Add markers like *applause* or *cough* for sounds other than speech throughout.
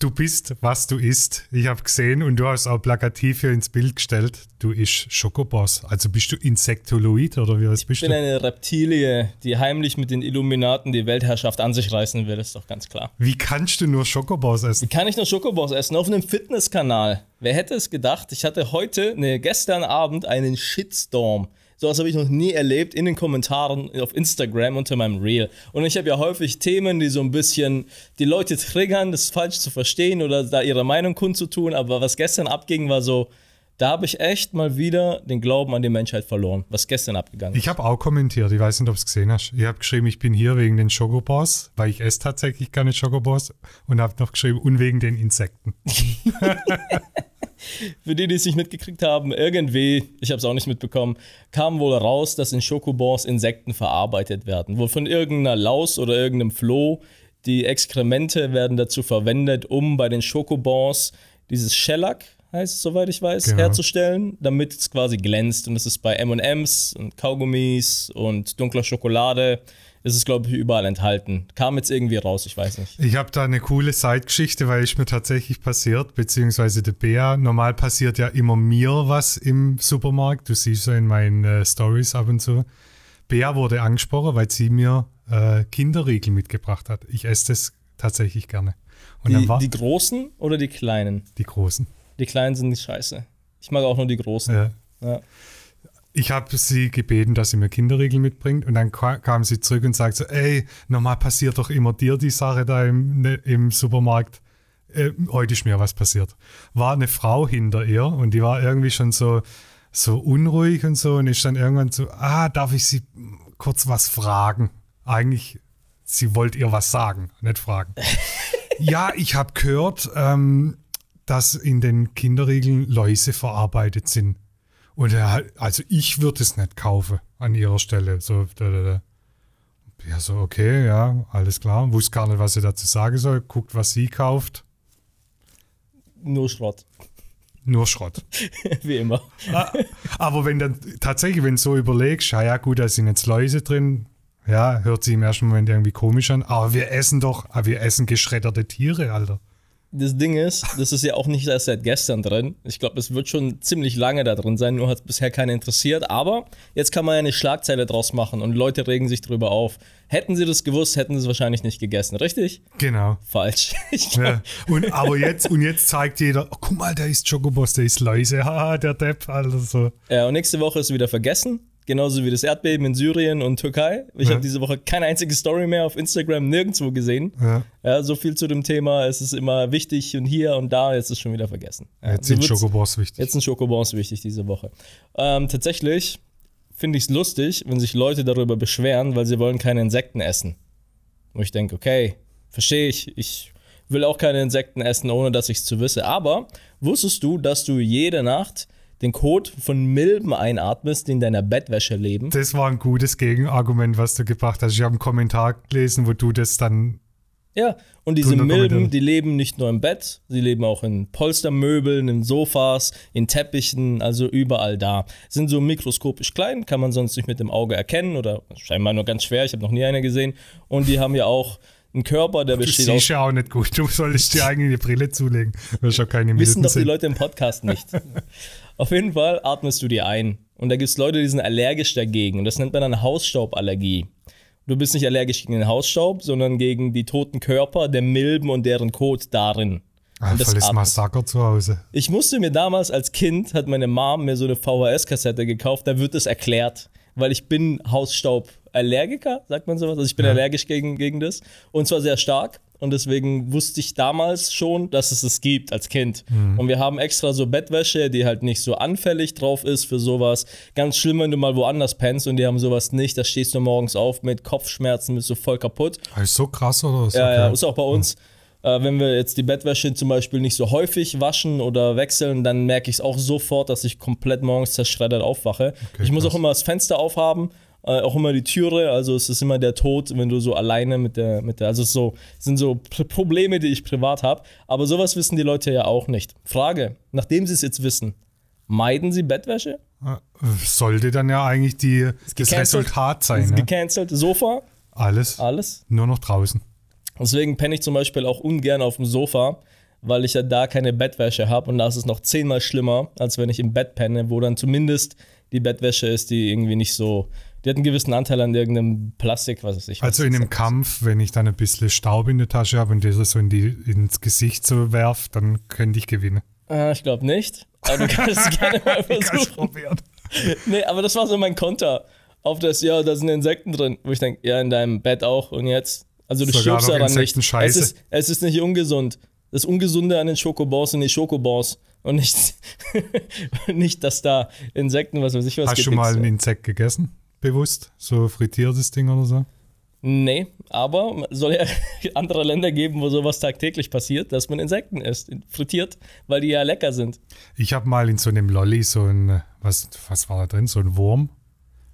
Du bist, was du isst. Ich habe gesehen und du hast auch plakativ hier ins Bild gestellt. Du isst Schokoboss. Also bist du Insektoloid oder wie was bist Ich bin du? eine Reptilie, die heimlich mit den Illuminaten die Weltherrschaft an sich reißen will, ist doch ganz klar. Wie kannst du nur Schokoboss Wie essen? kann ich nur Schokoboss essen? Auf einem Fitnesskanal. Wer hätte es gedacht? Ich hatte heute, ne, gestern Abend einen Shitstorm. Sowas habe ich noch nie erlebt in den Kommentaren auf Instagram unter meinem Reel. Und ich habe ja häufig Themen, die so ein bisschen die Leute triggern, das falsch zu verstehen oder da ihre Meinung kundzutun. Aber was gestern abging, war so, da habe ich echt mal wieder den Glauben an die Menschheit verloren, was gestern abgegangen ist. Ich habe auch kommentiert, ich weiß nicht, ob du es gesehen hast. Ich habe geschrieben, ich bin hier wegen den Schokoboss, weil ich esse tatsächlich keine Schokoboss und habe noch geschrieben, und wegen den Insekten. *laughs* *laughs* Für die, die es nicht mitgekriegt haben, irgendwie, ich habe es auch nicht mitbekommen, kam wohl raus, dass in Schokobons Insekten verarbeitet werden. Wohl von irgendeiner Laus oder irgendeinem Floh. Die Exkremente werden dazu verwendet, um bei den Schokobons dieses Shellac, heißt es, soweit ich weiß, Genau. herzustellen, damit es quasi glänzt. Und das ist bei M&M's und Kaugummis und dunkler Schokolade, ist es, glaube ich, überall enthalten. Kam jetzt irgendwie raus, ich weiß nicht. Ich habe da eine coole Zeitgeschichte, weil es mir tatsächlich passiert, beziehungsweise der Bär. Normal passiert ja immer mir was im Supermarkt. Du siehst ja in meinen äh, Stories ab und zu. Bär wurde angesprochen, weil sie mir äh, Kinderriegel mitgebracht hat. Ich esse das tatsächlich gerne. Und dann Die, war die die, großen oder die kleinen? großen. Die kleinen sind nicht scheiße. Ich mag auch nur die großen. Ja. Ja. Ich habe sie gebeten, dass sie mir Kinderriegel mitbringt und dann ka- kam sie zurück und sagte so, ey, normal passiert doch immer dir die Sache da im, ne, im Supermarkt. Äh, heute ist mir was passiert. War eine Frau hinter ihr und die war irgendwie schon so, so unruhig und so und ist dann irgendwann so, ah, darf ich sie kurz was fragen? Eigentlich, sie wollte ihr was sagen, nicht fragen. *laughs* ja, ich habe gehört, ähm, dass in den Kinderriegeln Läuse verarbeitet sind. Und er hat, also ich würde es nicht kaufen an ihrer Stelle. So, da, da, da. Ja, so, okay, ja, alles klar. Wusste gar nicht, was sie dazu sagen soll. Guckt, was sie kauft. Nur Schrott. Nur Schrott. *laughs* Wie immer. Ah, Aber wenn dann tatsächlich, wenn du so überlegst, ja, ja, gut, da sind jetzt Läuse drin, ja, hört sich im ersten Moment irgendwie komisch an. Aber wir essen doch, ah, wir essen geschredderte Tiere, Alter. Das Ding ist, das ist ja auch nicht erst seit gestern drin. Ich glaube, es wird schon ziemlich lange da drin sein, nur hat es bisher keiner interessiert. Aber jetzt kann man ja eine Schlagzeile draus machen und Leute regen sich drüber auf. Hätten sie das gewusst, hätten sie es wahrscheinlich nicht gegessen, richtig? Genau. Falsch. *laughs* Ja. Und, aber jetzt, und jetzt zeigt jeder, oh, guck mal, der ist Chocoboss, der ist Läuse, *laughs* haha, der Depp, Alter, so. Ja, und nächste Woche ist wieder vergessen. Genauso wie das Erdbeben in Syrien und Türkei. Ich Ja. habe diese Woche keine einzige Story mehr auf Instagram nirgendwo gesehen. Ja. Ja, so viel zu dem Thema. Es ist immer wichtig und hier und da, jetzt ist schon wieder vergessen. Ja, Jetzt so sind Chocoboss wichtig. Jetzt sind Schokobons wichtig diese Woche. Ähm, tatsächlich finde ich es lustig, wenn sich Leute darüber beschweren, weil sie wollen keine Insekten essen. Wo ich denke, okay, verstehe ich. Ich will auch keine Insekten essen, ohne dass ich es zu wisse. Aber wusstest du, dass du jede Nacht den Kot von Milben einatmest, die in deiner Bettwäsche leben? Das war ein gutes Gegenargument, was du gebracht hast. Ich habe einen Kommentar gelesen, wo du das dann. Ja, und diese Milben, die leben nicht nur im Bett, sie leben auch in Polstermöbeln, in Sofas, in Teppichen, also überall da. Sind so mikroskopisch klein, kann man sonst nicht mit dem Auge erkennen oder scheinbar nur ganz schwer, ich habe noch nie eine gesehen. Und die haben ja auch einen Körper, der Du besteht aus siehst ja auch nicht gut. Du solltest dir eigentlich eine Brille zulegen. Du hast ja keine Wissen Milben doch die. Leute im Podcast nicht. *laughs* Auf jeden Fall atmest du die ein. Und da gibt es Leute, die sind allergisch dagegen. Und das nennt man dann Hausstauballergie. Du bist nicht allergisch gegen den Hausstaub, sondern gegen die toten Körper der Milben und deren Kot darin. Das volles. Massaker zu Hause. Ich musste mir damals als Kind, hat meine Mom mir so eine VHS-Kassette gekauft, da wird es erklärt, weil ich bin Hausstauballergiker, sagt man sowas. Also ich bin Ja. allergisch gegen, gegen das. Und zwar sehr stark. Und deswegen wusste ich damals schon, dass es es gibt als Kind. Und wir haben extra so Bettwäsche, die halt nicht so anfällig drauf ist für sowas. Ganz schlimm, wenn du mal woanders pennst und die haben sowas nicht. Da stehst du morgens auf mit Kopfschmerzen, bist so voll kaputt. Ah, Ist so krass oder so? Ja, ja, Okay. ist auch bei uns. Äh, wenn wir jetzt die Bettwäsche zum Beispiel nicht so häufig waschen oder wechseln, dann merke ich es auch sofort, dass ich komplett morgens zerschreddert aufwache. Okay, ich muss krass. auch immer das Fenster aufhaben, äh, auch immer die Türe, also es ist immer der Tod, wenn du so alleine mit der, mit der, also es so, sind so Pr- Probleme, die ich privat habe. Aber sowas wissen die Leute ja auch nicht. Frage, nachdem sie es jetzt wissen, meiden sie Bettwäsche? Ah, Sollte dann ja eigentlich die, das. Resultat sein. Ist Ne? gecancelt? Sofa? Alles. Alles? Nur noch draußen. Deswegen penne ich zum Beispiel auch ungern auf dem Sofa, weil ich ja da keine Bettwäsche habe und da ist es noch zehnmal schlimmer, als wenn ich im Bett penne, wo dann zumindest die Bettwäsche ist, die irgendwie nicht so, die hat einen gewissen Anteil an irgendeinem Plastik, was weiß ich. Also in einem Kampf, wenn ich dann ein bisschen Staub in der Tasche habe und das so in die, ins Gesicht so werf, dann könnte ich gewinnen. Äh, ich glaube nicht, aber du kannst es *laughs* gerne mal versuchen. probieren. *laughs* Nee, aber das war so mein Konter auf das, ja, da sind Insekten drin, wo ich denke, ja, in deinem Bett auch und jetzt. Also du Sogar stirbst daran nicht. Es ist, es ist nicht ungesund. Das Ungesunde an den Schokobons sind die Schokobons und nicht, *laughs* nicht, dass da Insekten, was weiß ich was Hast du mal ein Insekt gegessen? Bewusst? So frittiertes Ding oder so? Nee, aber es soll ja *laughs* andere Länder geben, wo sowas tagtäglich passiert, dass man Insekten isst, frittiert, weil die ja lecker sind. Ich habe mal in so einem Lolli so ein, was, was war da drin? So ein Wurm.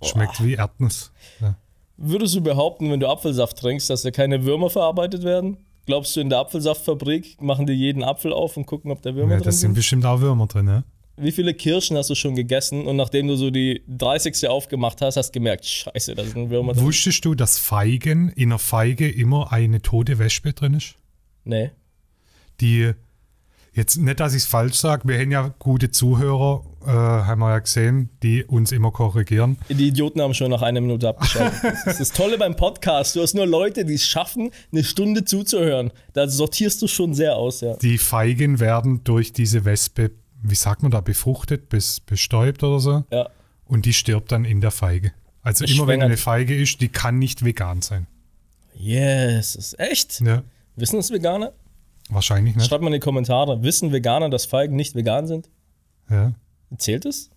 Schmeckt wie Erdnuss. Ja. Würdest du behaupten, wenn du Apfelsaft trinkst, dass da keine Würmer verarbeitet werden? Glaubst du, in der Apfelsaftfabrik machen die jeden Apfel auf und gucken, ob da Würmer Ja, drin da sind sind? bestimmt auch Würmer drin, ne? Wie viele Kirschen hast du schon gegessen und nachdem du so die 30. aufgemacht hast, hast du gemerkt, scheiße, da sind Würmer? Wusstest du, dass Feigen in einer Feige immer eine tote Wespe drin ist? Nee. Die, jetzt nicht, dass ich es falsch sage, wir haben ja gute Zuhörer, äh, haben wir ja gesehen, die uns immer korrigieren. Die Idioten haben schon nach einer Minute abgeschaltet. *laughs* Das ist das Tolle beim Podcast. Du hast nur Leute, die es schaffen, eine Stunde zuzuhören. Da sortierst du schon sehr aus, ja. Die Feigen werden durch diese Wespe, wie sagt man da, befruchtet, bis, bestäubt oder so. Ja. Und die stirbt dann in der Feige. Also immer wenn eine Feige ist, die kann nicht vegan sein. Yes, ist echt? Ja, Wissen es Veganer? wahrscheinlich nicht. Schreibt mal in die Kommentare. Wissen Veganer, dass Feigen nicht vegan sind? Ja. Zählt es?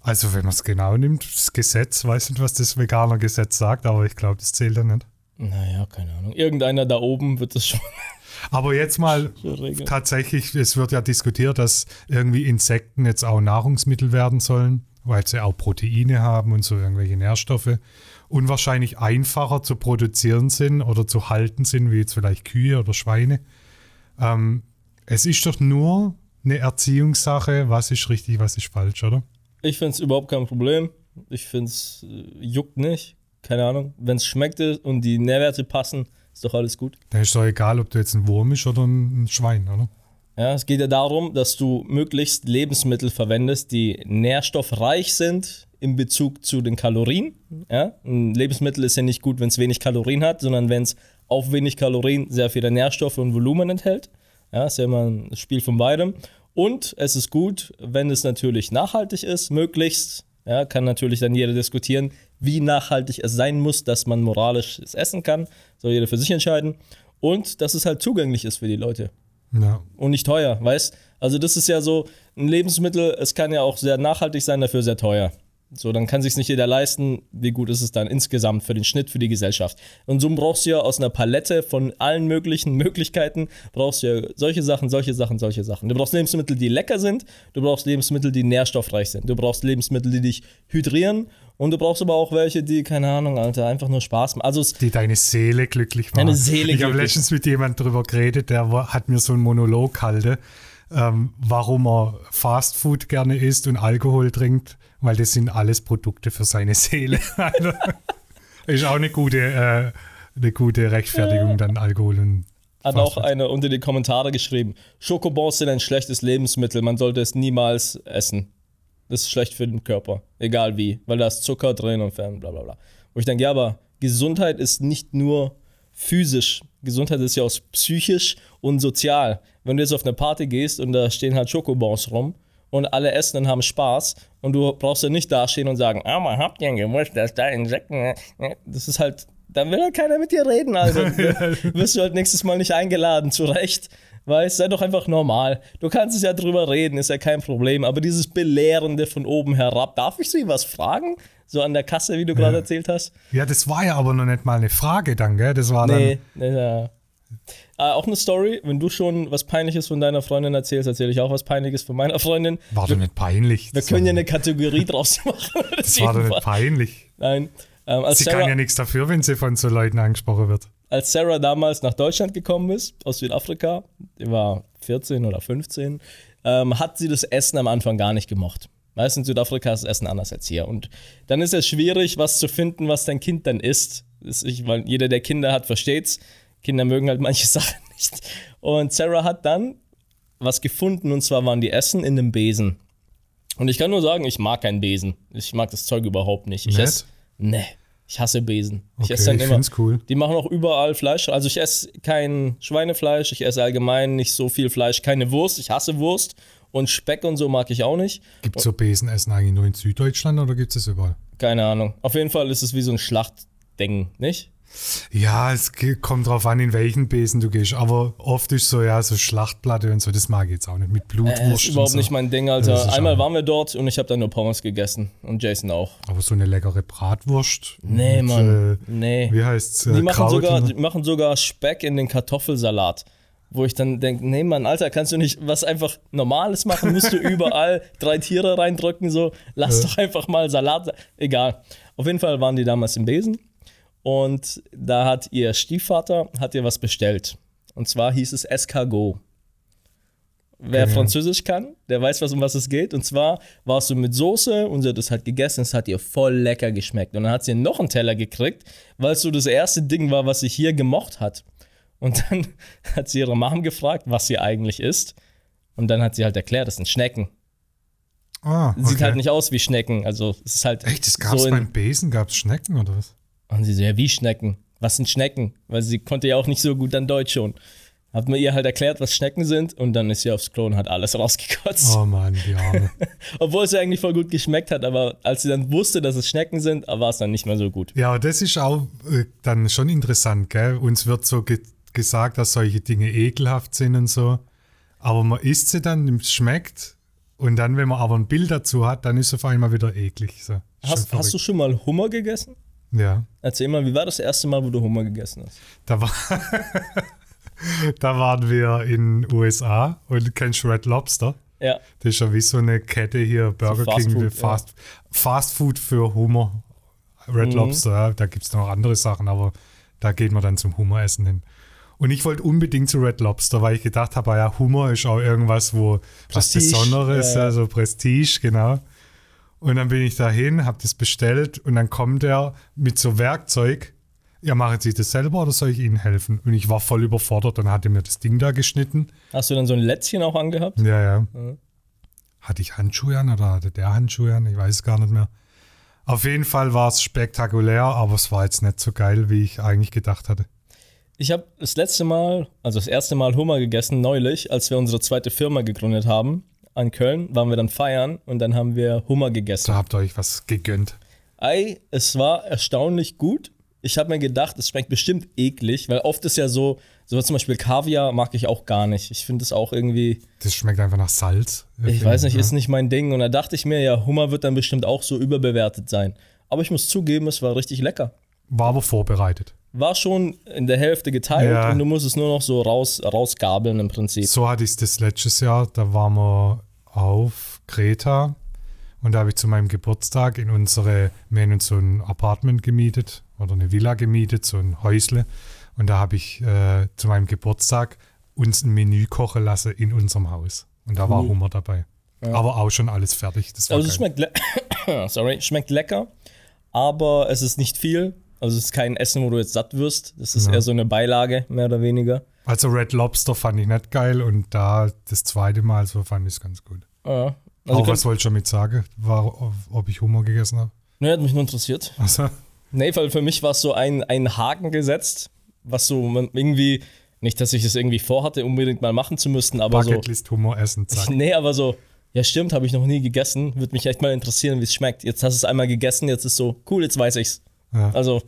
Also wenn man es genau nimmt, das Gesetz, weiß nicht, was das veganer Gesetz sagt, aber ich glaube, das zählt ja nicht. Naja, keine Ahnung. Irgendeiner da oben wird es schon *laughs* Aber jetzt mal tatsächlich, es wird ja diskutiert, dass irgendwie Insekten jetzt auch Nahrungsmittel werden sollen, weil sie auch Proteine haben und so irgendwelche Nährstoffe und wahrscheinlich einfacher zu produzieren sind oder zu halten sind, wie jetzt vielleicht Kühe oder Schweine. Ähm, es ist doch nur eine Erziehungssache, was ist richtig, was ist falsch, oder? Ich finde es überhaupt kein Problem. Ich finde es äh, juckt nicht. Keine Ahnung. Wenn es schmeckt und die Nährwerte passen, ist doch alles gut. Dann ist doch egal, ob du jetzt ein Wurm bist oder ein Schwein, oder? Ja, es geht ja darum, dass du möglichst Lebensmittel verwendest, die nährstoffreich sind in Bezug zu den Kalorien. Ja? Ein Lebensmittel ist ja nicht gut, wenn es wenig Kalorien hat, sondern wenn es auf wenig Kalorien sehr viele Nährstoffe und Volumen enthält. Ja, ist ja immer ein Spiel von beidem. Und es ist gut, wenn es natürlich nachhaltig ist, möglichst. Ja, kann natürlich dann jeder diskutieren, wie nachhaltig es sein muss, dass man moralisch es essen kann. Soll jeder für sich entscheiden. Und dass es halt zugänglich ist für die Leute Ja. und nicht teuer, weißt? Also das ist ja so ein Lebensmittel, es kann ja auch sehr nachhaltig sein, dafür sehr teuer. So, dann kann sich nicht jeder leisten. Wie gut ist es dann insgesamt für den Schnitt, für die Gesellschaft? Und so brauchst du ja aus einer Palette von allen möglichen Möglichkeiten, brauchst du ja solche Sachen, solche Sachen, solche Sachen. Du brauchst Lebensmittel, die lecker sind, du brauchst Lebensmittel, die nährstoffreich sind, du brauchst Lebensmittel, die dich hydrieren und du brauchst aber auch welche, die, keine Ahnung, Alter, einfach nur Spaß machen. Also die deine Seele glücklich machen. Deine Seele ich habe letztens mit jemandem drüber geredet, der hat mir so einen Monolog gehalten, ähm, warum er Fastfood gerne isst und Alkohol trinkt, weil das sind alles Produkte für seine Seele. *laughs* Also, ist auch eine gute, äh, eine gute Rechtfertigung, dann Alkohol und Hat Fast auch einer unter die Kommentare geschrieben, Schokobons sind ein schlechtes Lebensmittel, man sollte es niemals essen. Das ist schlecht für den Körper, egal wie, weil da ist Zucker drin und bla bla bla. Wo ich denke, ja, aber Gesundheit ist nicht nur physisch, Gesundheit ist ja auch psychisch und sozial. Wenn du jetzt auf eine Party gehst und da stehen halt Schokobons rum und alle essen und haben Spaß und du brauchst ja nicht dastehen und sagen, ah, man habt ihr gewusst, dass da Insekten, das ist halt, dann will halt keiner mit dir reden, also *laughs* wirst du halt nächstes Mal nicht eingeladen, zu Recht. Weißt, sei doch einfach normal. Du kannst es ja drüber reden, ist ja kein Problem. Aber dieses Belehrende von oben herab, darf ich Sie was fragen? So an der Kasse, wie du gerade erzählt hast? Ja, das war ja aber noch nicht mal eine Frage dann, gell? Das war Nee, nee, ja. Äh, auch eine Story, wenn du schon was Peinliches von deiner Freundin erzählst, erzähle ich auch was Peinliches von meiner Freundin. dann, war doch nicht peinlich. Wir können ja eine Kategorie *laughs* draus machen. das war doch nicht peinlich. Nein. Ähm, Sie kann Sarah, ja nichts dafür, wenn sie von so Leuten angesprochen wird. Als Sarah damals nach Deutschland gekommen ist, aus Südafrika, die war 14 oder 15, ähm, hat sie das Essen am Anfang gar nicht gemocht. Weißt du, in Südafrika ist das Essen anders als hier. Und dann ist es schwierig, was zu finden, was dein Kind dann isst. Das ich, weil jeder, der Kinder hat, versteht's. Kinder mögen halt manche *laughs* Sachen nicht. Und Sarah hat dann was gefunden und zwar waren die Essen in einem Besen. Und ich kann nur sagen, ich mag keinen Besen. Ich mag das Zeug überhaupt nicht. Ich esse. Nee, ich hasse Besen. Ich Okay, esse dann immer. cool. Die machen auch überall Fleisch. Also ich esse kein Schweinefleisch, ich esse allgemein nicht so viel Fleisch, keine Wurst. Ich hasse Wurst und Speck und so mag ich auch nicht. Gibt es so Besenessen eigentlich nur in Süddeutschland oder gibt es das überall? Keine Ahnung. Auf jeden Fall ist es wie so ein Schlachtding, nicht? Ja, es kommt drauf an, in welchen Besen du gehst. Aber oft ist so, ja, so Schlachtplatte und so, das mag ich jetzt auch nicht. Mit Blutwurst. Das ist überhaupt so. nicht mein Ding, Alter. Einmal waren wir dort und ich habe dann nur Pommes gegessen. Und Jason auch. Aber so eine leckere Bratwurst. Nee, mit, Mann. Äh, Nee. wie heißt's? Äh, Die machen, Kraut sogar, die machen sogar Speck in den Kartoffelsalat. Wo ich dann denke, nee, Mann, Alter, kannst du nicht was einfach Normales machen? Musst du *laughs* überall drei Tiere reindrücken? So, lass Ja. doch einfach mal Salat. Egal. Auf jeden Fall waren die damals im Besen. Und da hat ihr Stiefvater hat ihr was bestellt. Und zwar hieß es Escargot. Wer Okay. Französisch kann, der weiß, was, um was es geht. Und zwar war es so mit Soße und sie hat das halt gegessen. Es hat ihr voll lecker geschmeckt. Und dann hat sie noch einen Teller gekriegt, weil es so das erste Ding war, was sie hier gemocht hat. Und *laughs* dann hat sie ihre Mom gefragt, was sie eigentlich isst. Und dann hat sie halt erklärt, das sind Schnecken. Ah, okay. Sieht halt nicht aus wie Schnecken. Also es ist halt Echt, das gab's so in, beim Besen, gab's Schnecken oder was? Und sie so, ja, wie Schnecken? Was sind Schnecken? Weil sie konnte ja auch nicht so gut an Deutsch schon. Hat mir ihr halt erklärt, was Schnecken sind und dann ist sie aufs Klo und hat alles *laughs* rausgekotzt. Oh Mann, die Arme. *laughs* Obwohl es ja eigentlich voll gut geschmeckt hat, aber als sie dann wusste, dass es Schnecken sind, war es dann nicht mehr so gut. ja, aber das ist auch äh, dann schon interessant, gell? Uns wird so ge gesagt, dass solche Dinge ekelhaft sind und so. Aber man isst sie dann, es schmeckt. Und dann, wenn man aber ein Bild dazu hat, dann ist es auf einmal wieder eklig. So. Hast, hast du schon mal Hummer gegessen? Ja. Erzähl mal, wie war das erste Mal, wo du Hummer gegessen hast? Da, war *laughs* da waren wir in USA und kennst Red Lobster? Ja, Das ist ja wie so eine Kette hier, Burger Fast King, Food, Fast, Fast Food für Hummer. Red Mhm. Lobster, ja, da gibt es noch andere Sachen, aber da geht man dann zum Hummeressen hin. Und ich wollte unbedingt zu Red Lobster, weil ich gedacht habe, ah ja, Hummer ist auch irgendwas, wo was Prestige, Besonderes, ja, ja. ja, so Prestige, genau. Und dann bin ich dahin, habe das bestellt und dann kommt er mit so Werkzeug. Ja, machen Sie das selber oder soll ich Ihnen helfen? Und ich war voll überfordert, dann hat er mir das Ding da geschnitten. hast du dann so ein Lätzchen auch angehabt? Ja, ja. Mhm. Hatte ich Handschuhe an oder hatte der Handschuhe an? Ich weiß es gar nicht mehr. Auf jeden Fall war es spektakulär, aber es war jetzt nicht so geil, wie ich eigentlich gedacht hatte. Ich habe das letzte Mal, also das erste Mal Hummer gegessen, neulich, als wir unsere zweite Firma gegründet haben. An Köln waren wir dann feiern und dann haben wir Hummer gegessen. Da habt ihr euch was gegönnt. Ei, es war erstaunlich gut. Ich habe mir gedacht, es schmeckt bestimmt eklig, weil oft ist ja so, so zum Beispiel Kaviar mag ich auch gar nicht. Ich finde es auch irgendwie, Das schmeckt einfach nach Salz. ich weiß nicht, ja. ist nicht mein Ding. Und da dachte ich mir, ja, Hummer wird dann bestimmt auch so überbewertet sein. Aber ich muss zugeben, es war richtig lecker. War aber vorbereitet. War schon in der Hälfte geteilt Ja. und du musst es nur noch so raus, rausgabeln im Prinzip. So hatte ich es das letztes Jahr. Da waren wir auf Kreta und da habe ich zu meinem Geburtstag in unsere, wir haben uns so ein Apartment gemietet oder eine Villa gemietet, so ein Häusle. Und da habe ich äh, zu meinem Geburtstag uns ein Menü kochen lassen in unserem Haus. Und da war Cool. Hummer dabei. Aber auch schon alles fertig. Das war Also es geil. schmeckt, le *coughs* Sorry, schmeckt lecker, aber es ist nicht viel. Also es ist kein Essen, wo du jetzt satt wirst. Das ist Ja. eher so eine Beilage, mehr oder weniger. Also Red Lobster fand ich nicht geil und da das zweite Mal so fand ich es ganz gut. Ja. Also auch was wollte ich damit sagen? War, ob- ich Hummer gegessen habe? ne, hat mich nur interessiert. Also, Nee, weil für mich war es so ein, ein Haken gesetzt, was so man irgendwie, nicht, dass ich es irgendwie vorhatte, unbedingt mal machen zu müssen, aber so. Bucketlist Hummer essen, zack. *laughs* Nee, aber so, ja stimmt, habe ich noch nie gegessen. Würde mich echt mal interessieren, wie es schmeckt. Jetzt hast du es einmal gegessen, jetzt ist so, cool, jetzt weiß ich's. Ja. Also,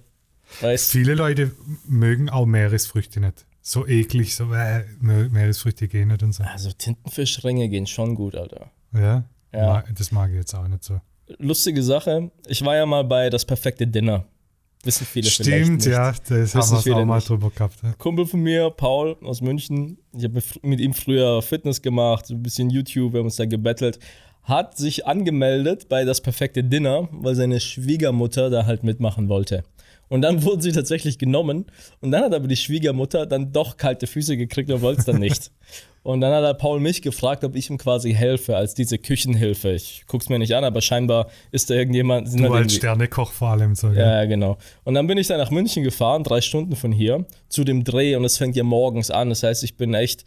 weißt Viele Leute mögen auch Meeresfrüchte nicht. So eklig, so äh, Me- Meeresfrüchte gehen nicht und so. Also Tintenfischringe gehen schon gut, Alter. Ja? Ja. Das mag ich jetzt auch nicht so. Lustige Sache, ich war ja mal bei das perfekte Dinner. Wissen viele vielleicht Stimmt, nicht. ja, das Wissen haben wir auch mal nicht. drüber gehabt. Ja. Kumpel von mir, Paul aus München, ich habe mit ihm früher Fitness gemacht, ein bisschen YouTube, wir haben uns da gebettelt, hat sich angemeldet bei das perfekte Dinner, weil seine Schwiegermutter da halt mitmachen wollte. Und dann *laughs* wurden sie tatsächlich genommen. Und dann hat aber die Schwiegermutter dann doch kalte Füße gekriegt und wollte es dann nicht. *laughs* Und dann hat er Paul mich gefragt, ob ich ihm quasi helfe, als diese Küchenhilfe. Ich guck's mir nicht an, aber scheinbar ist da irgendjemand. sind Du halt als Sternekoch vor allem so. ja, ja, genau. Und dann bin ich dann nach München gefahren, drei Stunden von hier, zu dem Dreh und es fängt ja morgens an. Das heißt, ich bin echt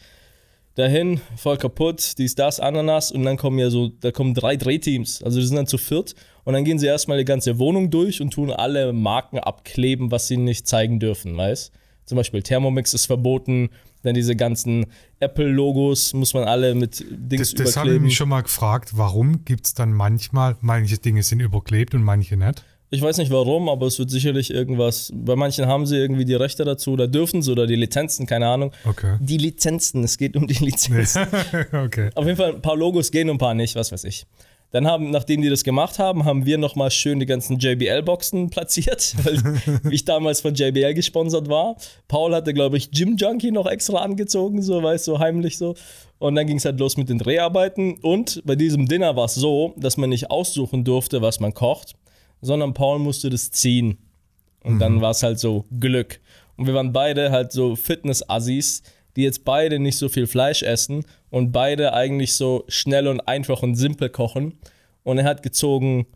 dahin, voll kaputt, dies, das, Ananas und dann kommen ja so, da kommen drei Drehteams. Also die sind dann zu viert und dann gehen sie erstmal die ganze Wohnung durch und tun alle Marken abkleben, was sie nicht zeigen dürfen, weißt? Zum Beispiel Thermomix ist verboten, dann diese ganzen Apple-Logos muss man alle mit Dings Das, das habe ich überkleben. mich schon mal gefragt, warum gibt es dann manchmal, manche Dinge sind überklebt und manche nicht? Ich weiß nicht warum, aber es wird sicherlich irgendwas. Bei manchen haben sie irgendwie die Rechte dazu oder dürfen sie oder die Lizenzen, keine Ahnung. Okay. Die Lizenzen, es geht um die Lizenzen. *laughs* okay. Auf jeden Fall ein paar Logos gehen und ein paar nicht, was weiß ich. Dann haben, nachdem die das gemacht haben, haben wir nochmal schön die ganzen JBL-Boxen platziert, *laughs* weil ich damals von JBL gesponsert war. Paul hatte, glaube ich, Gym Junkie noch extra angezogen, so, weißt du, so heimlich so. Und dann ging es halt los mit den Dreharbeiten. Und bei diesem Dinner war es so, dass man nicht aussuchen durfte, was man kocht, sondern Paul musste das ziehen. Und dann war es halt so Glück. Und wir waren beide halt so Fitness-Assis, die jetzt beide nicht so viel Fleisch essen und beide eigentlich so schnell und einfach und simpel kochen. Und er hat gezogen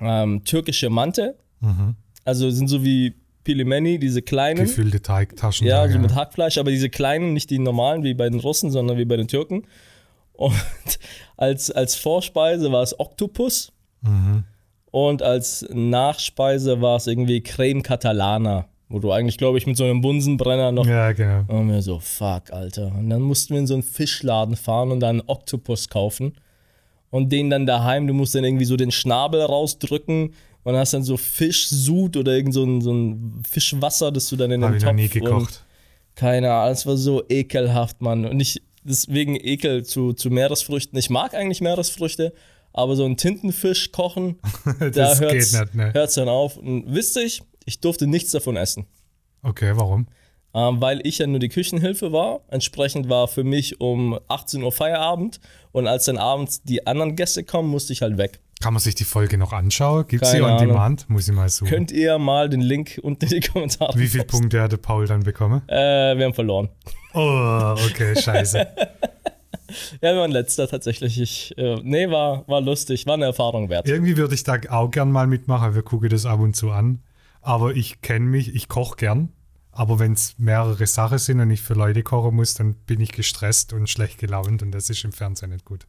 ähm, türkische Mante. Also sind so wie Pilimeni, diese kleinen. Gefüllte Teigtaschen. Ja, so mit Hackfleisch, aber diese kleinen, nicht die normalen wie bei den Russen, sondern wie bei den Türken. Und *laughs* als, als Vorspeise war es Oktopus. Und als Nachspeise war es irgendwie Creme Catalana, wo du eigentlich, glaube ich, mit so einem Bunsenbrenner noch. Ja, genau. Und wir so, fuck, Alter. Und dann mussten wir in so einen Fischladen fahren und dann einen Oktopus kaufen. Und den dann daheim, du musst dann irgendwie so den Schnabel rausdrücken und hast dann so Fischsud oder irgend so ein, so ein Fischwasser, das du dann in den Habe ich noch nie Topf gekocht. keine Ahnung, es war so ekelhaft, Mann. Und ich, deswegen Ekel zu, zu Meeresfrüchten. Ich mag eigentlich Meeresfrüchte, aber so einen Tintenfisch kochen, *laughs* da Das geht hört's, nicht, ne? dann auf. Und wisst ihr, ich, durfte nichts davon essen. Okay, warum? Ähm, weil ich ja nur die Küchenhilfe war. Entsprechend war für mich um 18 Uhr Feierabend. Und als dann abends die anderen Gäste kommen, musste ich halt weg. Kann man sich die Folge noch anschauen? Gibt es sie on demand? Muss ich mal suchen. Könnt ihr mal den Link unten in die Kommentare Wie viele? Punkte hatte Paul dann bekommen? Äh, wir haben verloren. Oh, okay, scheiße. *laughs* *laughs* Ja, wir waren letzter tatsächlich. Ich, äh, nee, war, war lustig, war eine Erfahrung wert. Irgendwie würde ich da auch gern mal mitmachen. Wir gucken das ab und zu an. Aber ich kenne mich, ich koche gern. Aber wenn es mehrere Sachen sind und ich für Leute kochen muss, dann bin ich gestresst und schlecht gelaunt und das ist im Fernsehen nicht gut.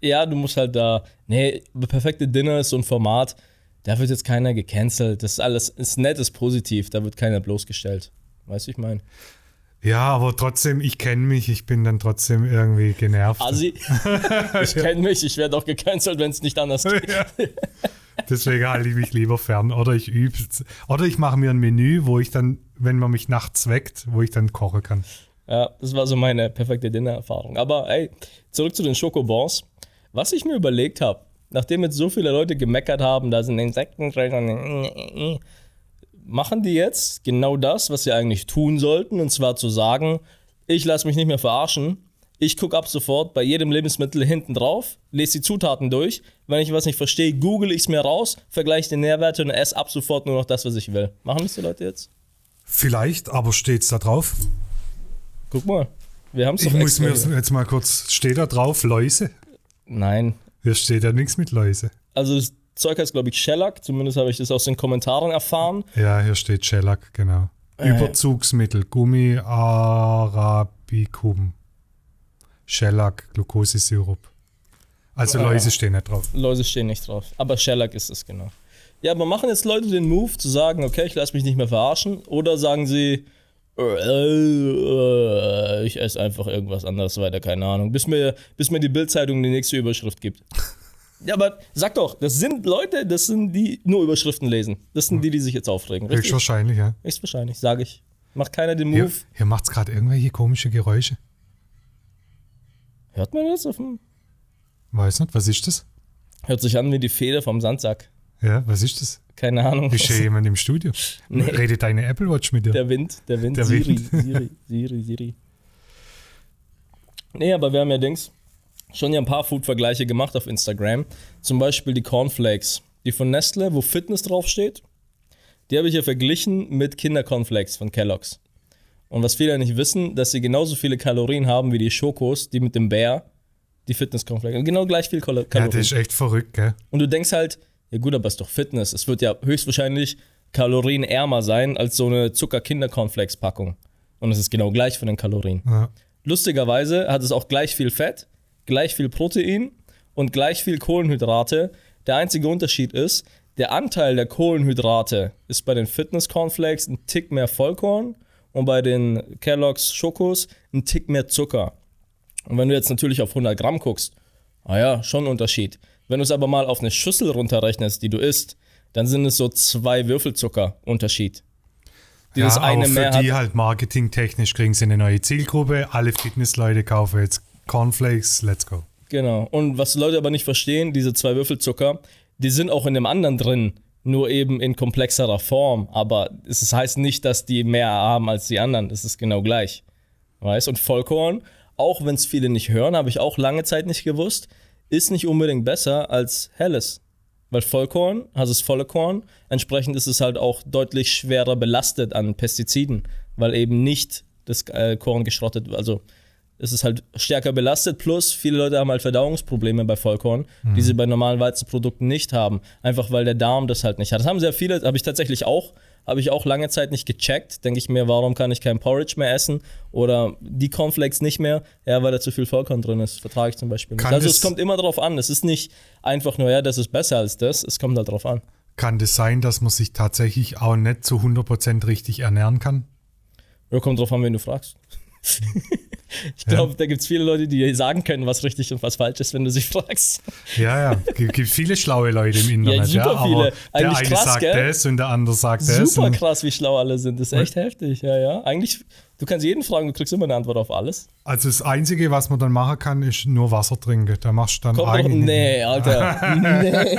Ja, du musst halt da. Nee, perfekte Dinner ist so ein Format, da wird jetzt keiner gecancelt. Das ist alles, ist nett, ist positiv, da wird keiner bloßgestellt. Weißt du, ich meine? Ja, aber trotzdem, ich kenne mich, ich bin dann trotzdem irgendwie genervt. Asi, ich *laughs* kenne mich, ich werde auch gecancelt, wenn es nicht anders geht. Ja. *laughs* Deswegen halte ich mich lieber fern. Oder ich übe. Oder ich mache mir ein Menü, wo ich dann, wenn man mich nachts weckt, wo ich dann kochen kann. Ja, das war so meine perfekte Dinner-Erfahrung. Aber ey, zurück zu den Schokobons. Was ich mir überlegt habe, nachdem jetzt so viele Leute gemeckert haben, da sind Insekten drin, und machen die jetzt genau das, was sie eigentlich tun sollten, und zwar zu sagen, ich lasse mich nicht mehr verarschen. Ich gucke ab sofort bei jedem Lebensmittel hinten drauf, lese die Zutaten durch. Wenn ich was nicht verstehe, google ich es mir raus, vergleiche die Nährwerte und esse ab sofort nur noch das, was ich will. Machen das die Leute jetzt? Vielleicht, aber steht es da drauf? Guck mal. Wir haben es Ich muss mir jetzt mal kurz, steht da drauf Läuse? Nein, Hier steht ja nichts mit Läuse. also Zeug heißt, glaube ich, Shellac. Zumindest habe ich das aus den Kommentaren erfahren. Ja, hier steht Shellac, genau. Überzugsmittel, Gummi Arabicum. Shellac, Glukosesirup. Also Läuse stehen nicht drauf. Läuse stehen nicht drauf. Aber Shellac ist es, genau. Ja, aber machen jetzt Leute den Move zu sagen, okay, ich lasse mich nicht mehr verarschen? Oder sagen sie, äh, äh, ich esse einfach irgendwas anderes weiter, keine Ahnung. Bis mir, bis mir die Bildzeitung die nächste Überschrift gibt. Ja, aber sag doch, das sind Leute, das sind die nur Überschriften lesen. Das sind die, die sich jetzt aufregen. Richtig? Höchstwahrscheinlich, ja. Höchstwahrscheinlich, sage ich. Macht keiner den Hier, Move. hier macht es gerade irgendwelche komische Geräusche. Hört man das auf dem Weiß nicht, was ist das? Hört sich an wie die Feder vom Sandsack. Ja, was ist das? Keine Ahnung. Ist hier jemand im Studio? *laughs* Nee. Redet deine Apple Watch mit dir? Der Wind, der Wind, Der Siri, Wind. Siri, Siri, Siri. Nee, aber wir haben ja Dings schon ja ein paar Food-Vergleiche gemacht auf Instagram. Zum Beispiel die Cornflakes, die von Nestle, wo Fitness draufsteht. Die habe ich ja verglichen mit Kindercornflakes von Kellogg's. Und was viele nicht wissen, dass sie genauso viele Kalorien haben wie die Schokos, die mit dem Bär, die Fitness-Cornflakes. Genau gleich viel Kalorien. Ja, das ist echt verrückt, gell? Und du denkst halt, ja gut, aber es ist doch Fitness. Es wird ja höchstwahrscheinlich kalorienärmer sein als so eine Zucker-Kinder-Cornflakes-Packung. Und es ist genau gleich von den Kalorien. Ja. Lustigerweise hat es auch gleich viel Fett, gleich viel Protein und gleich viel Kohlenhydrate. Der einzige Unterschied ist, der Anteil der Kohlenhydrate ist bei den Fitness Cornflakes ein Tick mehr Vollkorn und bei den Kellogg's Schokos ein Tick mehr Zucker. Und wenn du jetzt natürlich auf 100 Gramm guckst, ah ja, schon ein Unterschied. Wenn du es aber mal auf eine Schüssel runterrechnest, die du isst, dann sind es so zwei Würfelzucker Unterschied. Die Ja, das eine auch für mehr die halt marketingtechnisch kriegen sie eine neue Zielgruppe. Alle Fitnessleute kaufen jetzt Cornflakes, let's go. Genau. Und was Leute aber nicht verstehen, diese zwei Würfelzucker, die sind auch in dem anderen drin, nur eben in komplexerer Form. Aber es heißt nicht, dass die mehr haben als die anderen. Es ist genau gleich. Weißt? Und Vollkorn, auch wenn es viele nicht hören, habe ich auch lange Zeit nicht gewusst, ist nicht unbedingt besser als helles. Weil Vollkorn, also das volle Korn, entsprechend ist es halt auch deutlich schwerer belastet an Pestiziden, weil eben nicht das äh, Korn geschrottet wird. Also es ist halt stärker belastet, plus viele Leute haben halt Verdauungsprobleme bei Vollkorn, die sie bei normalen Weizenprodukten nicht haben. Einfach weil der Darm das halt nicht hat. Das haben sehr viele, habe ich tatsächlich auch, habe ich auch lange Zeit nicht gecheckt. Denke ich mir, warum kann ich kein Porridge mehr essen oder die Cornflakes nicht mehr? Ja, weil da zu viel Vollkorn drin ist. Vertrage ich zum Beispiel nicht. Kann Also es kommt immer drauf an. Es ist nicht einfach nur, ja, das ist besser als das. Es kommt halt drauf an. Kann das sein, dass man sich tatsächlich auch nicht zu 100% richtig ernähren kann? Ja, kommt drauf an, wen du fragst. *laughs* ich glaube, da gibt es viele Leute, die sagen können, was richtig und was falsch ist, wenn du sie *laughs* fragst. Ja, ja. Es gibt viele schlaue Leute im Internet, ja. super aber viele. der Eigentlich eine krass, sagt gell? das und der andere sagt das. Super krass, wie schlau alle sind. Das ist echt heftig, ja, ja. Eigentlich, du kannst jeden fragen, du kriegst immer eine Antwort auf alles. Also das Einzige, was man dann machen kann, ist nur Wasser trinken. Da machst du dann doch, eigentlich... nee, Alter. *laughs* nee.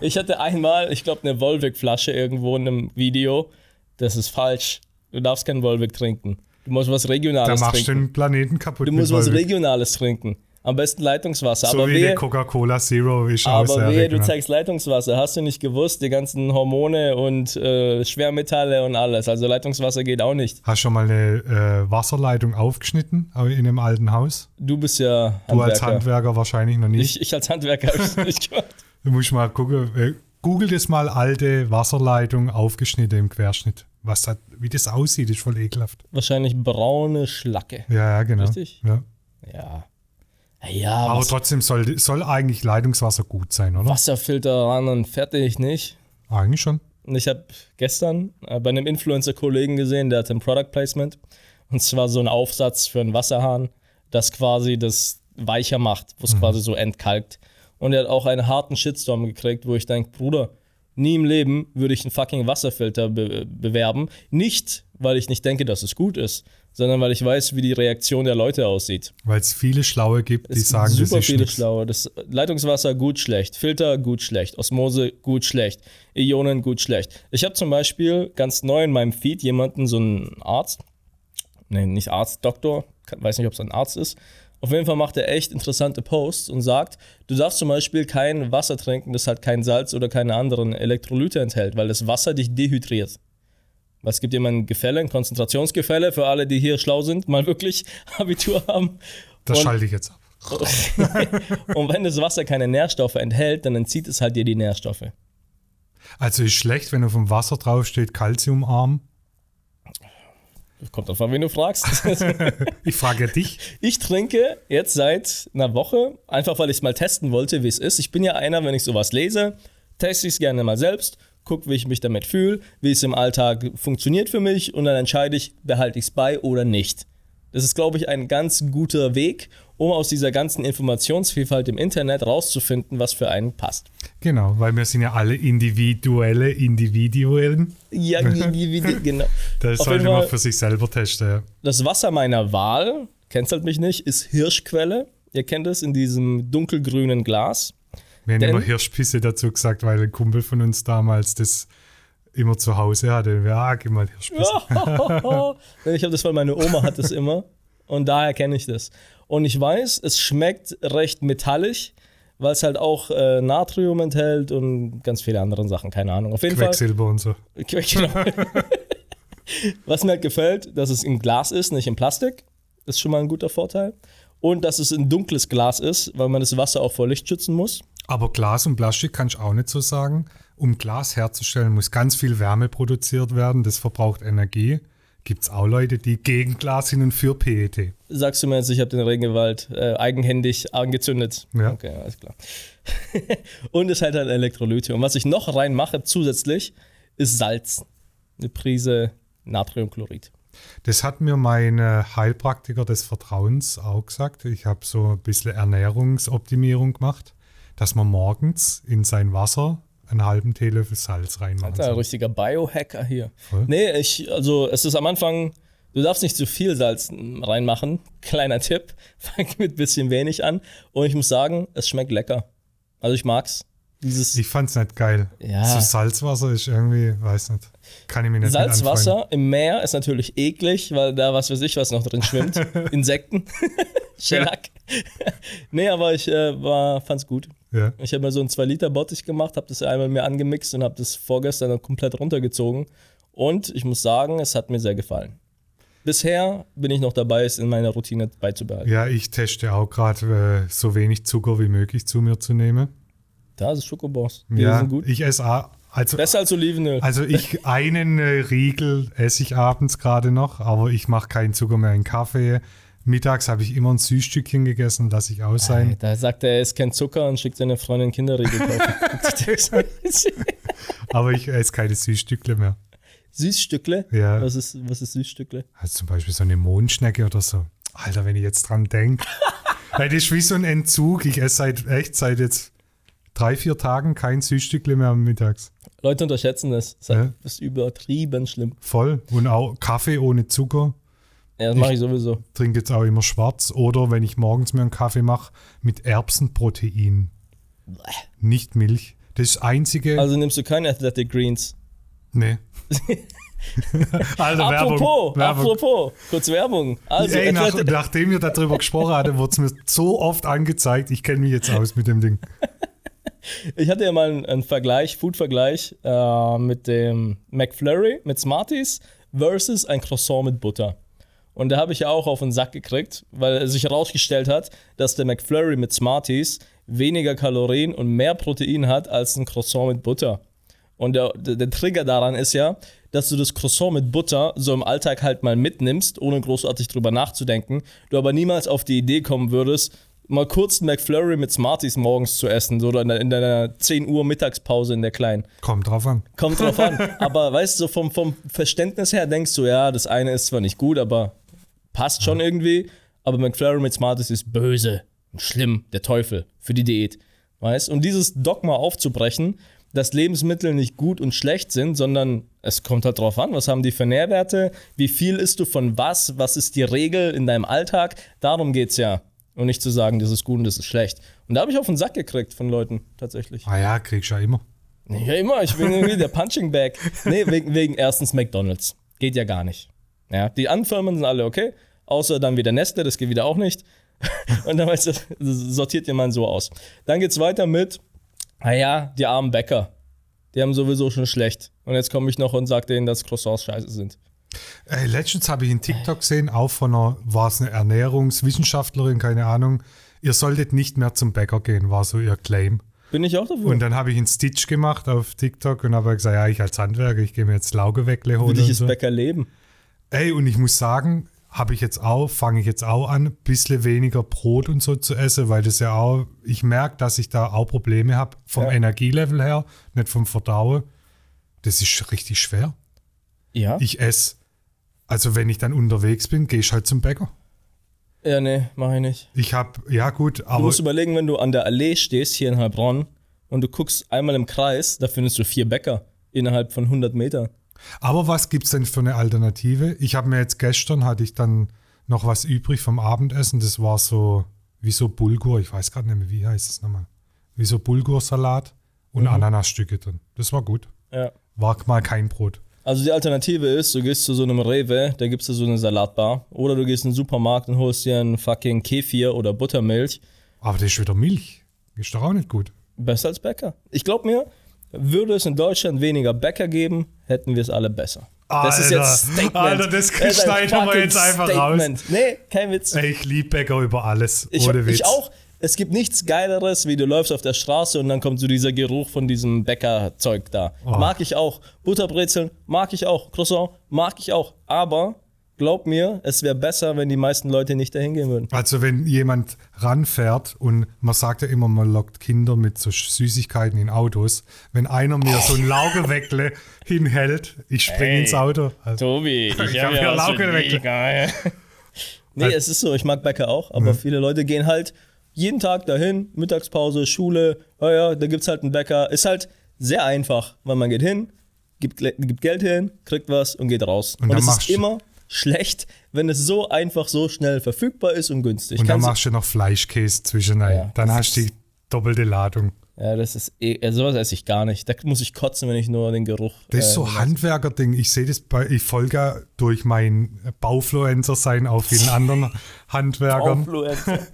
Ich hatte einmal, ich glaube, eine Volvic-Flasche irgendwo in einem Video. Das ist falsch. Du darfst kein Volvic trinken. Du musst was Da Regionales machst du trinken. den Planeten kaputt. Du musst was. Regionales trinken. Am besten Leitungswasser. So aber wie wehe, der Coca-Cola Zero ist aber wehe, du zeigst Leitungswasser. Hast du nicht gewusst, die ganzen Hormone und äh, Schwermetalle und alles. Also Leitungswasser geht auch nicht. Hast du schon mal eine äh, Wasserleitung aufgeschnitten in einem alten Haus? Du bist ja Du als Handwerker. Handwerker wahrscheinlich noch nicht. Ich, ich als Handwerker habe es *laughs* nicht gemacht. Du musst mal gucken. Google das mal alte Wasserleitung aufgeschnitten im Querschnitt. Was das, wie das aussieht, ist voll ekelhaft. Wahrscheinlich braune Schlacke. Ja, ja, genau. Richtig? Ja. Ja. Ja, Aber trotzdem soll, soll eigentlich Leitungswasser gut sein, oder? Wasserfilter ran und fertig, nicht? Eigentlich schon. Ich habe gestern äh, bei einem Influencer-Kollegen gesehen, der hat ein Product Placement. Und zwar so ein Aufsatz für einen Wasserhahn, das quasi das weicher macht, wo es quasi so entkalkt. Und er hat auch einen harten Shitstorm gekriegt, wo ich denke, Bruder, nie im Leben würde ich einen fucking Wasserfilter be bewerben. Nicht, weil ich nicht denke, dass es gut ist, sondern weil ich weiß, wie die Reaktion der Leute aussieht. Weil es viele Schlaue gibt, die Es sagen, gibt das super ist viele. Schlaue. Das Leitungswasser gut, schlecht. Filter gut, schlecht. Osmose gut, schlecht. Ionen gut, schlecht. Ich habe zum Beispiel ganz neu in meinem Feed jemanden, so einen Arzt, nee, nicht Arzt, Doktor, weiß nicht, ob es ein Arzt ist. Auf jeden Fall macht er echt interessante Posts und sagt, du darfst zum Beispiel kein Wasser trinken, das halt kein Salz oder keine anderen Elektrolyte enthält, weil das Wasser dich dehydriert. Es gibt immer ein Gefälle, ein Konzentrationsgefälle für alle, die hier schlau sind, mal wirklich *laughs* Abitur haben. Das Und- schalte ich jetzt ab. *laughs* und wenn das Wasser keine Nährstoffe enthält, dann entzieht es halt dir die Nährstoffe. Also ist schlecht, wenn auf dem Wasser draufsteht, Calciumarm. Kommt drauf an, wen du fragst. *laughs* Ich frage dich. ich trinke jetzt seit einer Woche, einfach weil ich es mal testen wollte, wie es ist. Ich bin ja einer, wenn ich sowas lese, teste ich es gerne mal selbst, gucke, wie ich mich damit fühle, wie es im Alltag funktioniert für mich und dann entscheide ich, behalte ich es bei oder nicht. Das ist, glaube ich, ein ganz guter Weg, um aus dieser ganzen Informationsvielfalt im Internet rauszufinden, was für einen passt. Genau, weil wir sind ja alle individuelle Individuen. Ja, *laughs* wie, genau. Das Auf sollte man für sich selber testen. Ja. Das Wasser meiner Wahl, cancelt mich nicht, ist Hirschquelle. Ihr kennt es in diesem dunkelgrünen Glas. Wir haben immer Hirschpisse dazu gesagt, weil ein Kumpel von uns damals das immer zu Hause hatte. Ja, gib mal Hirschpisse. *laughs* *laughs* ich habe das, weil meine Oma hat das immer. Und daher kenne ich das. Und ich weiß, es schmeckt recht metallig, weil es halt auch äh, Natrium enthält und ganz viele andere Sachen, keine Ahnung. Auf jeden Quecksilber und so. *laughs* Fall. Genau. *laughs* Was mir halt gefällt, dass es in Glas ist, nicht in Plastik. Das ist schon mal ein guter Vorteil. Und dass es ein dunkles Glas ist, weil man das Wasser auch vor Licht schützen muss. Aber Glas und Plastik kann ich auch nicht so sagen. Um Glas herzustellen, muss ganz viel Wärme produziert werden. Das verbraucht Energie. Gibt es auch Leute, die gegen Glas sind und für PET. Sagst du mir jetzt, ich habe den Regenwald äh, eigenhändig angezündet? Ja. Okay, alles klar. *laughs* und es hat halt Elektrolyte. Und was ich noch reinmache zusätzlich, ist Salz. Eine Prise Natriumchlorid. Das hat mir mein äh, Heilpraktiker des Vertrauens auch gesagt. Ich habe so ein bisschen Ernährungsoptimierung gemacht, dass man morgens in sein Wasser einen halben Teelöffel Salz reinmachen Alter, ein richtiger Biohacker hier. Voll. Nee, ich, also es ist am Anfang, du darfst nicht zu viel Salz reinmachen. Kleiner Tipp, *laughs* fang mit bisschen wenig an. Und ich muss sagen, es schmeckt lecker. Also ich mag's. Dieses Ich fand's nicht geil. Ja. So Salzwasser ist irgendwie, weiß nicht, kann ich mir nicht. Salzwasser im Meer ist natürlich eklig, weil da was weiß ich, was noch drin schwimmt. *laughs* Insekten. *laughs* Schellack. nee, aber ich äh, war, fand's gut. Ja. Ich habe mir so einen 2-Liter-Bottich gemacht, habe das einmal mir angemixt und habe das vorgestern dann komplett runtergezogen. Und ich muss sagen, es hat mir sehr gefallen. Bisher bin ich noch dabei, es in meiner Routine beizubehalten. ja, ich teste auch gerade, äh, so wenig Zucker wie möglich zu mir zu nehmen. Da ist Schokobons. Die Ja, sind gut. ich esse also, Besser als Olivenöl. also ich *laughs* einen äh, Riegel esse ich abends gerade noch, aber ich mache keinen Zucker mehr in Kaffee. Mittags habe ich immer ein Süßstückchen gegessen, lasse ich aus sein. da sagt er, er ist kein Zucker und schickt seine Freundin Kinderriegel kaufen. *laughs* Aber ich esse keine Süßstückle mehr. Süßstückle? Ja. Was ist, was ist Süßstückle? Also zum Beispiel so eine Mondschnecke oder so. Alter, wenn ich jetzt dran denke. Weil das ist wie so ein Entzug. Ich esse seit echt seit jetzt drei, vier Tagen kein Süßstückle mehr mittags. Leute unterschätzen das. Das ist, Ja. das ist übertrieben schlimm. Voll. Und auch Kaffee ohne Zucker. Ja, das mache ich sowieso. Trinke jetzt auch immer schwarz. Oder wenn ich morgens mir einen Kaffee mache, mit Erbsenprotein. Nicht Milch. Das einzige. Also nimmst du keine Athletic Greens. nee. *laughs* Alter, apropos, Werbung. Werbung. apropos, kurz Werbung. Also, Ey, nach, nachdem wir darüber gesprochen hatten, wurde es mir so oft angezeigt. Ich kenne mich jetzt aus mit dem Ding. ich hatte ja mal einen, einen Vergleich, Food-Vergleich äh, mit dem McFlurry mit Smarties versus ein Croissant mit Butter. Und da habe ich ja auch auf den Sack gekriegt, weil sich herausgestellt hat, dass der McFlurry mit Smarties weniger Kalorien und mehr Protein hat als ein Croissant mit Butter. Und der, der, Trigger daran ist ja, dass du das Croissant mit Butter so im Alltag halt mal mitnimmst, ohne großartig drüber nachzudenken, du aber niemals auf die Idee kommen würdest, mal kurz einen McFlurry mit Smarties morgens zu essen, so oder in deiner- in deiner 10 Uhr Mittagspause in der Kleinen. Kommt drauf an. Kommt drauf an. Aber weißt du, so vom, vom Verständnis her denkst du, ja, das eine ist zwar nicht gut, aber passt schon irgendwie. Aber McFlurry mit Smarties ist böse und schlimm, der Teufel für die Diät. Weißt Und dieses Dogma aufzubrechen, dass Lebensmittel nicht gut und schlecht sind, sondern es kommt halt drauf an, was haben die für Nährwerte, wie viel isst du von was, was ist die Regel in deinem Alltag. Darum geht's ja. Und nicht zu sagen, das ist gut und das ist schlecht. Und da habe ich auf den Sack gekriegt von Leuten, tatsächlich. Ah ja, kriegst du ja immer. Ja, immer. Ich bin irgendwie der Punching Bag. Nee, wegen, wegen erstens McDonalds. Geht ja gar nicht. Ja, die Anfirmen sind alle okay. Außer dann wieder Nestle, das geht wieder auch nicht. *laughs* Und dann weißt du, sortiert jemand so aus. Dann geht's weiter mit, naja, die armen Bäcker. Die haben sowieso schon schlecht. Und jetzt komme ich noch und sage denen, dass Croissants scheiße sind. Ey, letztens habe ich einen TikTok gesehen, auch von einer, war es eine Ernährungswissenschaftlerin, keine Ahnung. Ihr solltet nicht mehr zum Bäcker gehen, war so ihr Claim. Bin ich auch dafür. Und dann habe ich einen Stitch gemacht auf TikTok und habe gesagt, ja, ich als Handwerker, ich gehe mir jetzt Laugeweckle holen. Will ich das so. Bäckerleben. Ey, und ich muss sagen, habe ich jetzt auch, fange ich jetzt auch an, ein bisschen weniger Brot und so zu essen, weil das ja auch, ich merke, dass ich da auch Probleme habe, vom Ja. Energielevel her, nicht vom Verdauen. Das ist richtig schwer. Ja? Ich esse, also wenn ich dann unterwegs bin, gehe ich halt zum Bäcker. ja, nee, mache ich nicht. Ich habe, ja gut, Du aber musst überlegen, wenn du an der Allee stehst, hier in Heilbronn, und du guckst einmal im Kreis, da findest du vier Bäcker innerhalb von 100 Metern. Aber was gibt es denn für eine Alternative? Ich habe mir jetzt gestern, hatte ich dann noch was übrig vom Abendessen. Das war so, wie so Bulgur, ich weiß gerade nicht mehr, wie heißt es nochmal. Wie so Bulgursalat und Ananasstücke drin. Das war gut. Ja. War mal kein Brot. Also die Alternative ist, du gehst zu so einem Rewe, da gibt's da so eine Salatbar. Oder du gehst in den Supermarkt und holst dir einen fucking Kefir oder Buttermilch. Aber das ist wieder Milch. Ist doch auch nicht gut. Besser als Bäcker. Ich glaube mir, würde es in Deutschland weniger Bäcker geben, hätten wir es alle besser. Das ist Alter, jetzt Statement. Alter, das ein schneiden wir jetzt einfach Statement. Nee, kein Witz. Ey, ich liebe Bäcker über alles. Ich, ohne Witz. ich auch. Es gibt nichts Geileres, wie du läufst auf der Straße und dann kommt so dieser Geruch von diesem Bäckerzeug da. Oh. Mag ich auch. Butterbrezeln mag ich auch. Croissant mag ich auch. Aber glaub mir, es wäre besser, wenn die meisten Leute nicht dahin gehen würden. Also wenn jemand ranfährt und man sagt ja immer, man lockt Kinder mit so Süßigkeiten in Autos. Wenn einer mir so ein Laugeweckle *laughs* hinhält, ich springe ins Auto. Also, Tobi, *laughs* ich, Ich hab hab ja hier was für Lauge dich, weg. geil. *laughs* Nee, es ist so, ich mag Bäcker auch, aber viele Leute gehen halt jeden Tag dahin, Mittagspause, Schule, ja, ja, da gibt's halt einen Bäcker. Ist halt sehr einfach, weil man geht hin, gibt, gibt Geld hin, kriegt was und geht raus. Und Und, machst ist immer schlecht, wenn es so einfach, so schnell verfügbar ist und günstig. und dann Kannst machst du noch Fleischkäse zwischen rein. Ja, dann hast du die doppelte Ladung. ja, das ist eh, sowas esse ich gar nicht. Da muss ich kotzen, wenn ich nur den Geruch. Das ist äh, so Handwerker-Ding. Ich sehe das bei, ich folge ja durch mein Baufluencer sein auf vielen *laughs* anderen Handwerkern. Influencer. *laughs*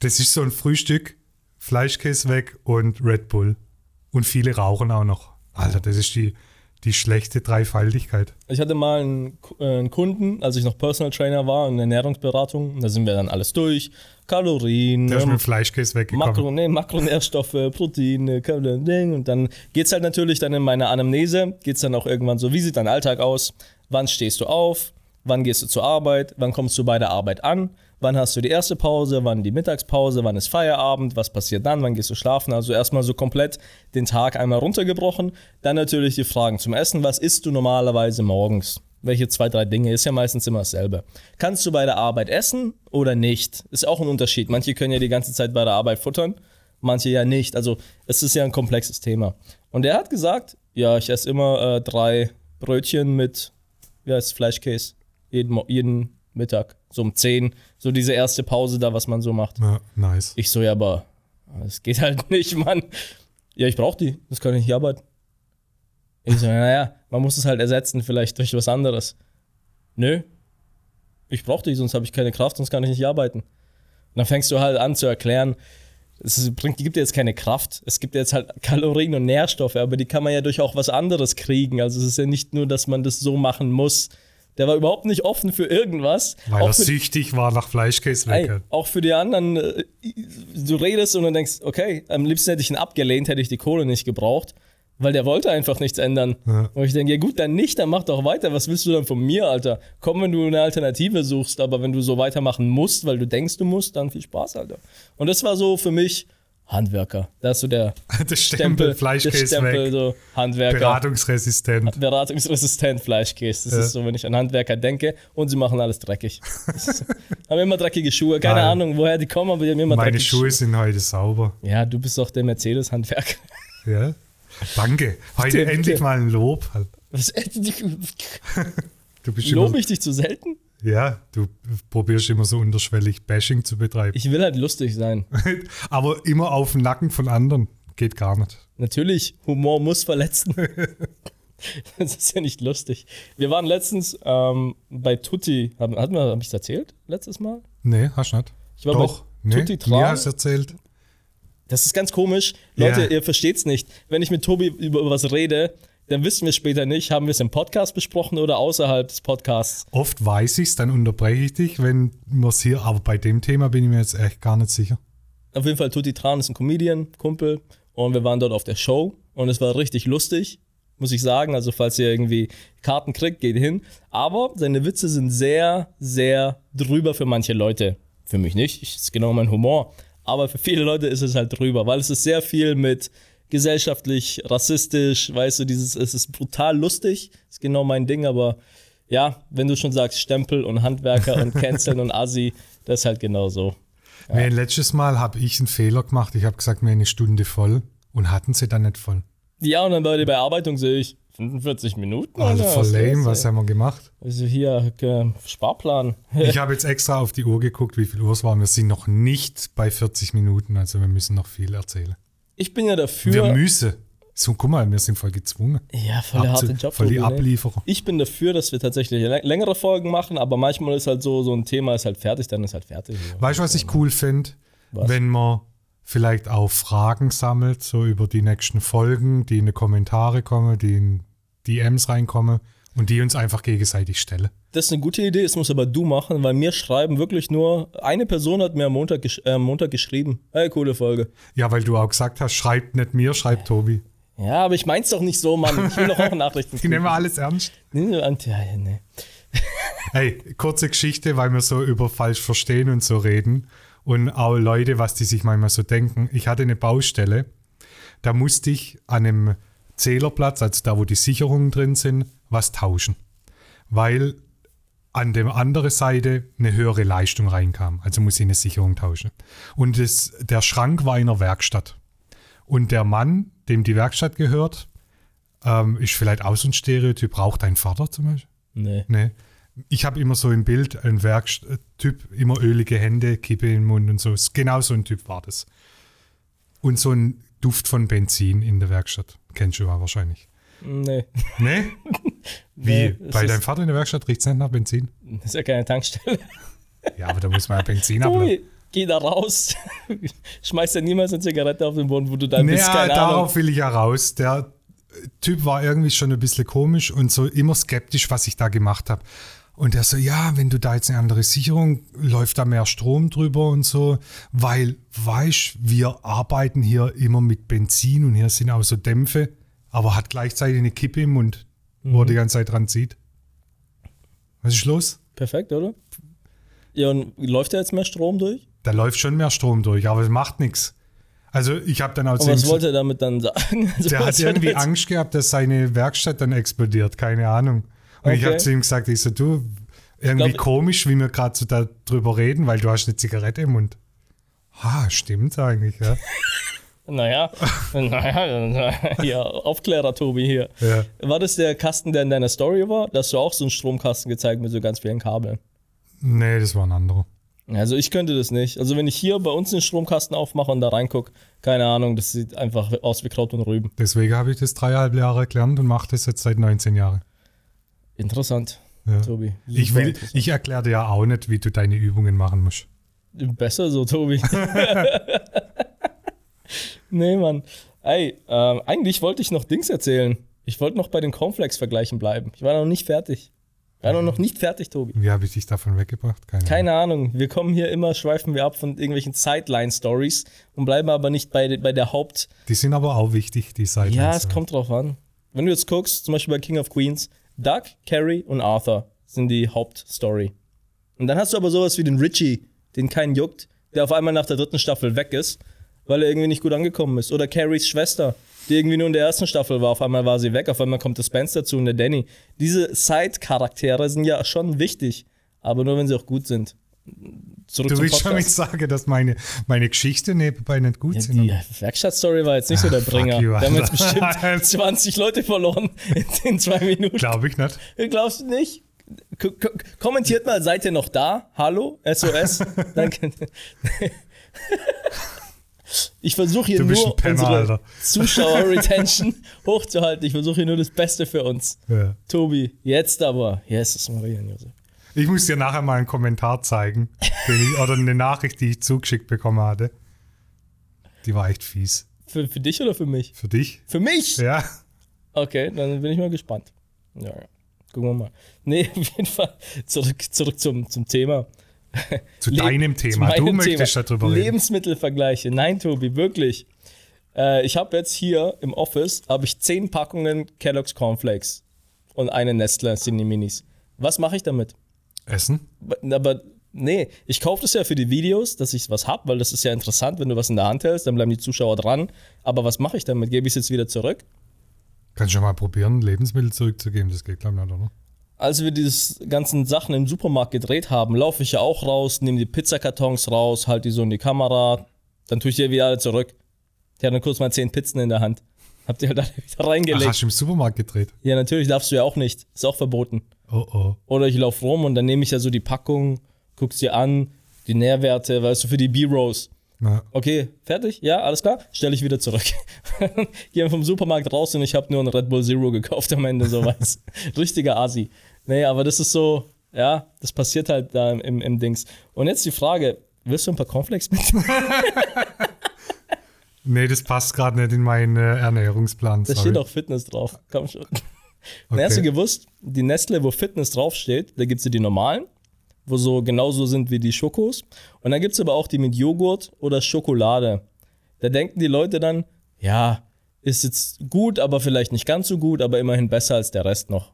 Das ist so ein Frühstück, Fleischkäse weg und Red Bull. Und viele rauchen auch noch. Alter, das ist die, die schlechte Dreifaltigkeit. Ich hatte mal einen, äh, einen Kunden, als ich noch Personal Trainer war in Ernährungsberatung. Da sind wir dann alles durch. Kalorien, Der ist ähm, mit dem Fleischkäse weggekommen. Makro, nee, Makronährstoffe, Proteine, Kalorien. Und dann geht's halt natürlich dann in meiner Anamnese, geht's dann auch irgendwann so, wie sieht dein Alltag aus? Wann stehst du auf? Wann gehst du zur Arbeit? Wann kommst du bei der Arbeit an? Wann hast du die erste Pause? Wann die Mittagspause? Wann ist Feierabend? Was passiert dann? Wann gehst du schlafen? Also erstmal so komplett den Tag einmal runtergebrochen. Dann natürlich die Fragen zum Essen. Was isst du normalerweise morgens? Welche zwei, drei Dinge? Ist ja meistens immer dasselbe. Kannst du bei der Arbeit essen oder nicht? Ist auch ein Unterschied. Manche können ja die ganze Zeit bei der Arbeit futtern, manche ja nicht. Also es ist ja ein komplexes Thema. Und er hat gesagt, ja, ich esse immer äh, drei Brötchen mit, wie heißt Fleischkäse, jeden, jeden Mittag, so um 10, so diese erste Pause da, was man so macht. Ja, nice. Ich so, ja, aber es geht halt *laughs* nicht, Mann. Ja, ich brauche die, das kann ich nicht arbeiten. Ich so, naja, man muss es halt ersetzen, vielleicht durch was anderes. Nö, ich brauche die, sonst habe ich keine Kraft, sonst kann ich nicht arbeiten. Und dann fängst du halt an zu erklären, es bringt, gibt dir jetzt keine Kraft. Es gibt jetzt halt Kalorien und Nährstoffe, aber die kann man ja durch auch was anderes kriegen. Also es ist ja nicht nur, dass man das so machen muss. Der war überhaupt nicht offen für irgendwas. Weil Auch er süchtig war nach Fleischkäse auch für die anderen, äh, du redest und dann denkst, okay, am liebsten hätte ich ihn abgelehnt, hätte ich die Kohle nicht gebraucht, weil der wollte einfach nichts ändern. Ja. Und ich denke, ja gut, dann nicht, dann mach doch weiter. Was willst du dann von mir, Alter? Komm, wenn du eine Alternative suchst, aber wenn du so weitermachen musst, weil du denkst, du musst, dann viel Spaß, Alter. Und das war so für mich Handwerker. Da ist so der *laughs* Der Stempel, Fleischkäse Stempel, weg. so Handwerker. Beratungsresistent. Beratungsresistent Fleischkäse. Das Ja. ist so, wenn ich an Handwerker denke und sie machen alles dreckig. Ist, *laughs* haben immer dreckige Schuhe. Keine Geil. Ahnung, woher die kommen, aber die haben immer Meine dreckige Schuhe sind heute sauber. Ja, du bist doch der Mercedes-Handwerker. Ja. Danke. Heute endlich mal ein Lob. Halt. Was, *laughs* Du bist lobe ich dich zu selten? Ja, du probierst immer so unterschwellig Bashing zu betreiben. Ich will halt lustig sein. *laughs* Aber immer auf den Nacken von anderen. Geht gar nicht. Natürlich, Humor muss verletzen. *laughs* das ist ja nicht lustig. Wir waren letztens ähm, bei Tutti. Haben, hatten wir, hab ich erzählt letztes Mal? Nee, hast du nicht. Ich war Doch. bei Nee, Tutti mir Tran. hast du erzählt. Das ist ganz komisch. Leute, Ja. ihr versteht's nicht. Wenn ich mit Tobi über was rede, dann wissen wir später nicht, haben wir es im Podcast besprochen oder außerhalb des Podcasts. Oft weiß ich es, dann unterbreche ich dich, wenn wir es hier, aber bei dem Thema bin ich mir jetzt echt gar nicht sicher. Auf jeden Fall, Tutti Tran ist ein Comedian, Kumpel. Und wir waren dort auf der Show. Und es war richtig lustig, muss ich sagen. Also, falls ihr irgendwie Karten kriegt, geht hin. Aber seine Witze sind sehr, sehr drüber für manche Leute. Für mich nicht. Ich, das ist genau mein Humor. Aber für viele Leute ist es halt drüber, weil es ist sehr viel mit gesellschaftlich, rassistisch, weißt du, dieses, es ist brutal lustig, ist genau mein Ding, aber ja, wenn du schon sagst Stempel und Handwerker und Canceln und Assi, das ist halt genau so. Nee, letztes Mal habe ich einen Fehler gemacht. Ich habe gesagt, mir eine Stunde voll und hatten sie dann nicht voll. Ja, und dann bei der Bearbeitung sehe ich 45 Minuten. Also voll lame, was haben wir gemacht? Also hier, äh, Sparplan. *laughs* Ich habe jetzt extra auf die Uhr geguckt, wie viel Uhr es war. Wir sind noch nicht bei 40 Minuten, also wir müssen noch viel erzählen. Ich bin ja Wir dafür. müssen. So, guck mal, wir sind voll gezwungen. Ja, voll der harte Job. voll die ne? Ablieferer. Ich bin dafür, dass wir tatsächlich lä- längere Folgen machen, aber manchmal ist halt so, so ein Thema ist halt fertig, dann ist halt fertig. Weißt du, was ich cool finde? Wenn man vielleicht auch Fragen sammelt, so über die nächsten Folgen, die in die Kommentare kommen, die in DMs reinkommen und die uns einfach gegenseitig stellen. Das ist eine gute Idee, das muss aber du machen, weil mir schreiben wirklich nur, eine Person hat mir am Montag, gesch äh, Montag geschrieben. Hey, coole Folge. Ja, weil du auch gesagt hast, schreibt nicht mir, schreibt Tobi. Ja, aber ich mein's doch nicht so, Mann. Ich will doch auch Nachrichten. *laughs* Die nehmen wir alles ernst. Nee. *laughs* Hey, kurze Geschichte, weil wir so über falsch verstehen und so reden. Und auch Leute, was die sich manchmal so denken. Ich hatte eine Baustelle, da musste ich an einem Zählerplatz, also da, wo die Sicherungen drin sind, was tauschen. Weil an der anderen Seite eine höhere Leistung reinkam. Also muss ich eine Sicherung tauschen. Und das, der Schrank war in der Werkstatt. Und der Mann, dem die Werkstatt gehört, ähm, ist vielleicht auch so ein Stereotyp. Braucht dein Vater zum Beispiel? Nee. Nee. Ich habe immer so ein Bild, ein Werktyp, immer ölige Hände, Kippe im Mund und so. Genau so ein Typ war das. Und so ein Duft von Benzin in der Werkstatt. Kennst du ja wahrscheinlich. Nee. Nee? *laughs* Wie? Nee, Bei deinem Vater in der Werkstatt riecht es nicht nach Benzin? Das ist ja keine Tankstelle. Ja, aber da muss man ja Benzin *laughs* abladen. Geh da raus. *laughs* Schmeiß ja niemals eine Zigarette auf den Boden, wo du dann bist, Naja, keine Ahnung. darauf will ich ja raus. Der Typ war irgendwie schon ein bisschen komisch und so immer skeptisch, was ich da gemacht habe. Und er so, ja, wenn du da jetzt eine andere Sicherung, läuft da mehr Strom drüber und so, weil, weißt, wir arbeiten hier immer mit Benzin und hier sind auch so Dämpfe, aber hat gleichzeitig eine Kippe im Mund, wo er die ganze Zeit dran zieht. Was ist los? Perfekt, oder? Ja, und läuft da jetzt mehr Strom durch? Da läuft schon mehr Strom durch, aber es macht nichts. Also ich habe dann auch ihm was wollte er damit dann sagen? *laughs* Also, Der hat irgendwie Angst gehabt, dass seine Werkstatt dann explodiert, keine Ahnung. Und ich Okay. habe zu ihm gesagt, ich so, du, irgendwie glaub- komisch, wie wir gerade so darüber reden, weil du hast eine Zigarette im Mund. Ah, stimmt eigentlich, ja. *laughs* Naja, naja, *laughs* ja, Aufklärer Tobi hier. ja. War das der Kasten, der in deiner Story war? Da hast du auch so einen Stromkasten gezeigt mit so ganz vielen Kabeln. Nee, das war ein anderer. Also ich könnte das nicht. Also wenn ich hier bei uns den Stromkasten aufmache und da reingucke, keine Ahnung, das sieht einfach aus wie Kraut und Rüben. Deswegen habe ich das dreieinhalb Jahre gelernt und mache das jetzt seit 19 Jahren. Interessant, Ja. Tobi. Ich, will, ich erkläre dir ja auch nicht, wie du deine Übungen machen musst. Besser so, Tobi. *laughs* nee, Mann. Ey, ähm, eigentlich wollte ich noch Dings erzählen. Ich wollte noch bei den Cornflakes-Vergleichen bleiben. Ich war noch nicht fertig. Ich war noch nicht fertig, Tobi. Wie habe ich dich davon weggebracht? Keine, Ahnung. Keine Ahnung. Wir kommen hier immer, schweifen wir ab von irgendwelchen Sideline-Stories und bleiben aber nicht bei, bei der Haupt. Die sind aber auch wichtig, die Seiten. Ja, es kommt drauf an. Wenn du jetzt guckst, zum Beispiel bei King of Queens, Doug, Carrie und Arthur sind die Hauptstory. Und dann hast du aber sowas wie den Richie, den keinen juckt, der auf einmal nach der dritten Staffel weg ist, weil er irgendwie nicht gut angekommen ist. Oder Carries Schwester, die irgendwie nur in der ersten Staffel war, auf einmal war sie weg, auf einmal kommt der Spence dazu und der Danny. Diese Side-Charaktere sind ja schon wichtig, aber nur wenn sie auch gut sind. Zurück Du willst schon Podcast. sagen, dass meine, meine Geschichte nebenbei nicht gut Ja, sind. die Werkstattstory war jetzt nicht so der Bringer. you, Wir haben jetzt bestimmt *laughs* 20 Leute verloren in, zwei Minuten. Glaube ich nicht. Glaubst du nicht? K kommentiert mal, seid ihr noch da? Hallo? SOS? *laughs* Danke. Ich versuche hier nur Penner. Zuschauer-Retention *laughs* hochzuhalten. Ich versuche hier nur das Beste für uns. Ja. Tobi, jetzt aber. Jesus Maria und Josef. Ich muss dir nachher mal einen Kommentar zeigen, ich, oder eine Nachricht, die ich zugeschickt bekommen hatte. Die war echt fies. Für, für dich oder für mich? Für dich? Für mich? Ja. Okay, dann bin ich mal gespannt. Ja, ja. Gucken wir mal. Nee, *laughs* auf jeden Fall zurück, zurück zum, zum Thema. Zu Le- deinem zu Thema. Du meinem möchtest Thema. darüber reden. Lebensmittelvergleiche. Nein, Tobi, wirklich. Äh, ich habe jetzt hier im Office habe ich zehn Packungen Kellogg's Cornflakes und eine Nestle Cine Minis. Was mache ich damit? Essen? Aber nee, ich kaufe das ja für die Videos, dass ich was hab, weil das ist ja interessant, wenn du was in der Hand hältst, dann bleiben die Zuschauer dran. Aber was mache ich damit? Gebe ich es jetzt wieder zurück? Kannst du schon mal probieren, Lebensmittel zurückzugeben? Das geht, glaube ich, nicht, oder? Als wir diese ganzen Sachen im Supermarkt gedreht haben, laufe ich ja auch raus, nehme die Pizzakartons raus, halte die so in die Kamera, dann tue ich die wieder alle zurück. Ich hatte dann kurz mal zehn Pizzen in der Hand. Hab die halt alle *laughs* wieder Ach, reingelegt. hast du im Supermarkt gedreht? ja, natürlich darfst du ja auch nicht. Ist auch verboten. Oh, oh. Oder ich laufe rum und dann nehme ich ja so die Packung, guck's dir an, die Nährwerte, weißt du, für die B-Rolls. Na, Okay, fertig? Ja, alles klar? Stelle ich wieder zurück. *laughs* Gehe vom Supermarkt raus und ich habe nur einen Red Bull Zero gekauft am Ende, sowas. *laughs* Richtiger Asi. Nee, aber das ist so, ja, das passiert halt da im, im Dings. Und jetzt die Frage, willst du ein paar Cornflakes mit? *laughs* Nee, das passt gerade nicht in meinen äh, Ernährungsplan. Da sorry. steht auch Fitness drauf. Komm schon. Okay. Hast du gewusst, die Nestle, wo Fitness draufsteht, da gibt es ja die normalen, wo so genauso sind wie die Schokos. Und dann gibt es aber auch die mit Joghurt oder Schokolade. Da denken die Leute dann, ja, ist jetzt gut, aber vielleicht nicht ganz so gut, aber immerhin besser als der Rest noch.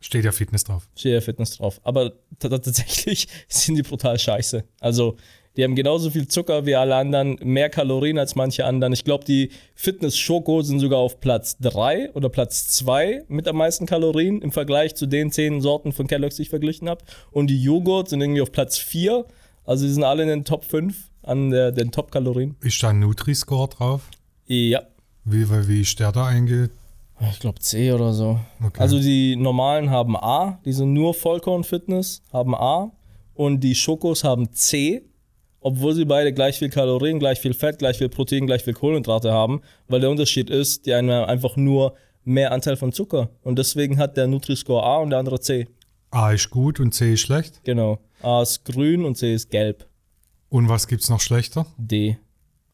Steht ja Fitness drauf. Steht ja Fitness drauf. Aber tatsächlich *laughs* sind die brutal scheiße. Also, die haben genauso viel Zucker wie alle anderen, mehr Kalorien als manche anderen. Ich glaube, die Fitness-Schoko sind sogar auf Platz 3 oder Platz 2 mit am meisten Kalorien im Vergleich zu den 10 Sorten von Kellogg's, die ich verglichen habe. Und die Joghurt sind irgendwie auf Platz 4. Also, die sind alle in den Top 5 an der, den Top-Kalorien. Ist da ein Nutri-Score drauf? Ja. Wie, wie, wie ist der da einge... Ich glaube C oder so. Okay. Also die normalen haben A, die sind nur Vollkorn-Fitness, haben A. Und die Schokos haben C, obwohl sie beide gleich viel Kalorien, gleich viel Fett, gleich viel Protein, gleich viel Kohlenhydrate haben. Weil der Unterschied ist, die einen haben einfach nur mehr Anteil von Zucker. Und deswegen hat der Nutri-Score A und der andere C. A ist gut und C ist schlecht. Genau. A ist grün und C ist gelb. Und was gibt's noch schlechter? D.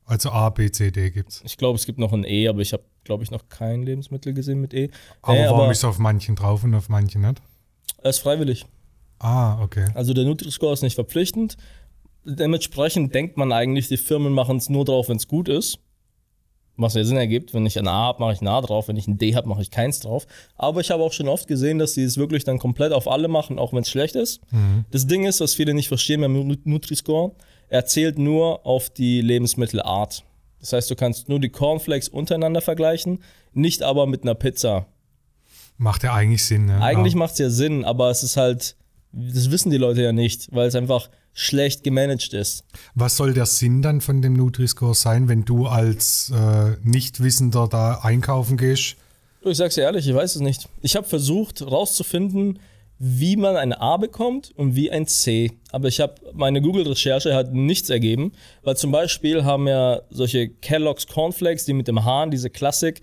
Also A, B, C, D gibt's. Ich glaube, es gibt noch ein E, aber ich habe, glaube ich, noch kein Lebensmittel gesehen mit E. Aber Nee, warum aber ist auf manchen drauf und auf manchen nicht? er ist freiwillig. Ah, okay. Also der Nutri-Score ist nicht verpflichtend. Dementsprechend denkt man eigentlich, die Firmen machen es nur drauf, wenn es gut ist. Was ja Sinn ergibt. Wenn ich ein A habe, mache ich ein A drauf. Wenn ich ein D habe, mache ich keins drauf. Aber ich habe auch schon oft gesehen, dass die es wirklich dann komplett auf alle machen, auch wenn es schlecht ist. Das Ding ist, was viele nicht verstehen beim Nu- Nutri-Score, er zählt nur auf die Lebensmittelart. Das heißt, du kannst nur die Cornflakes untereinander vergleichen, nicht aber mit einer Pizza. Macht ja eigentlich Sinn, ne? Eigentlich ja. macht es ja Sinn, aber es ist halt, das wissen die Leute ja nicht, weil es einfach schlecht gemanagt ist. Was soll der Sinn dann von dem Nutri-Score sein, wenn du als äh, Nichtwissender da einkaufen gehst? Ich sag's dir ehrlich, ich weiß es nicht. Ich habe versucht rauszufinden, wie man ein A bekommt und wie ein C. Aber ich habe meine Google-Recherche hat nichts ergeben, weil zum Beispiel haben ja solche Kellogg's Cornflakes, die mit dem Hahn, diese Klassik,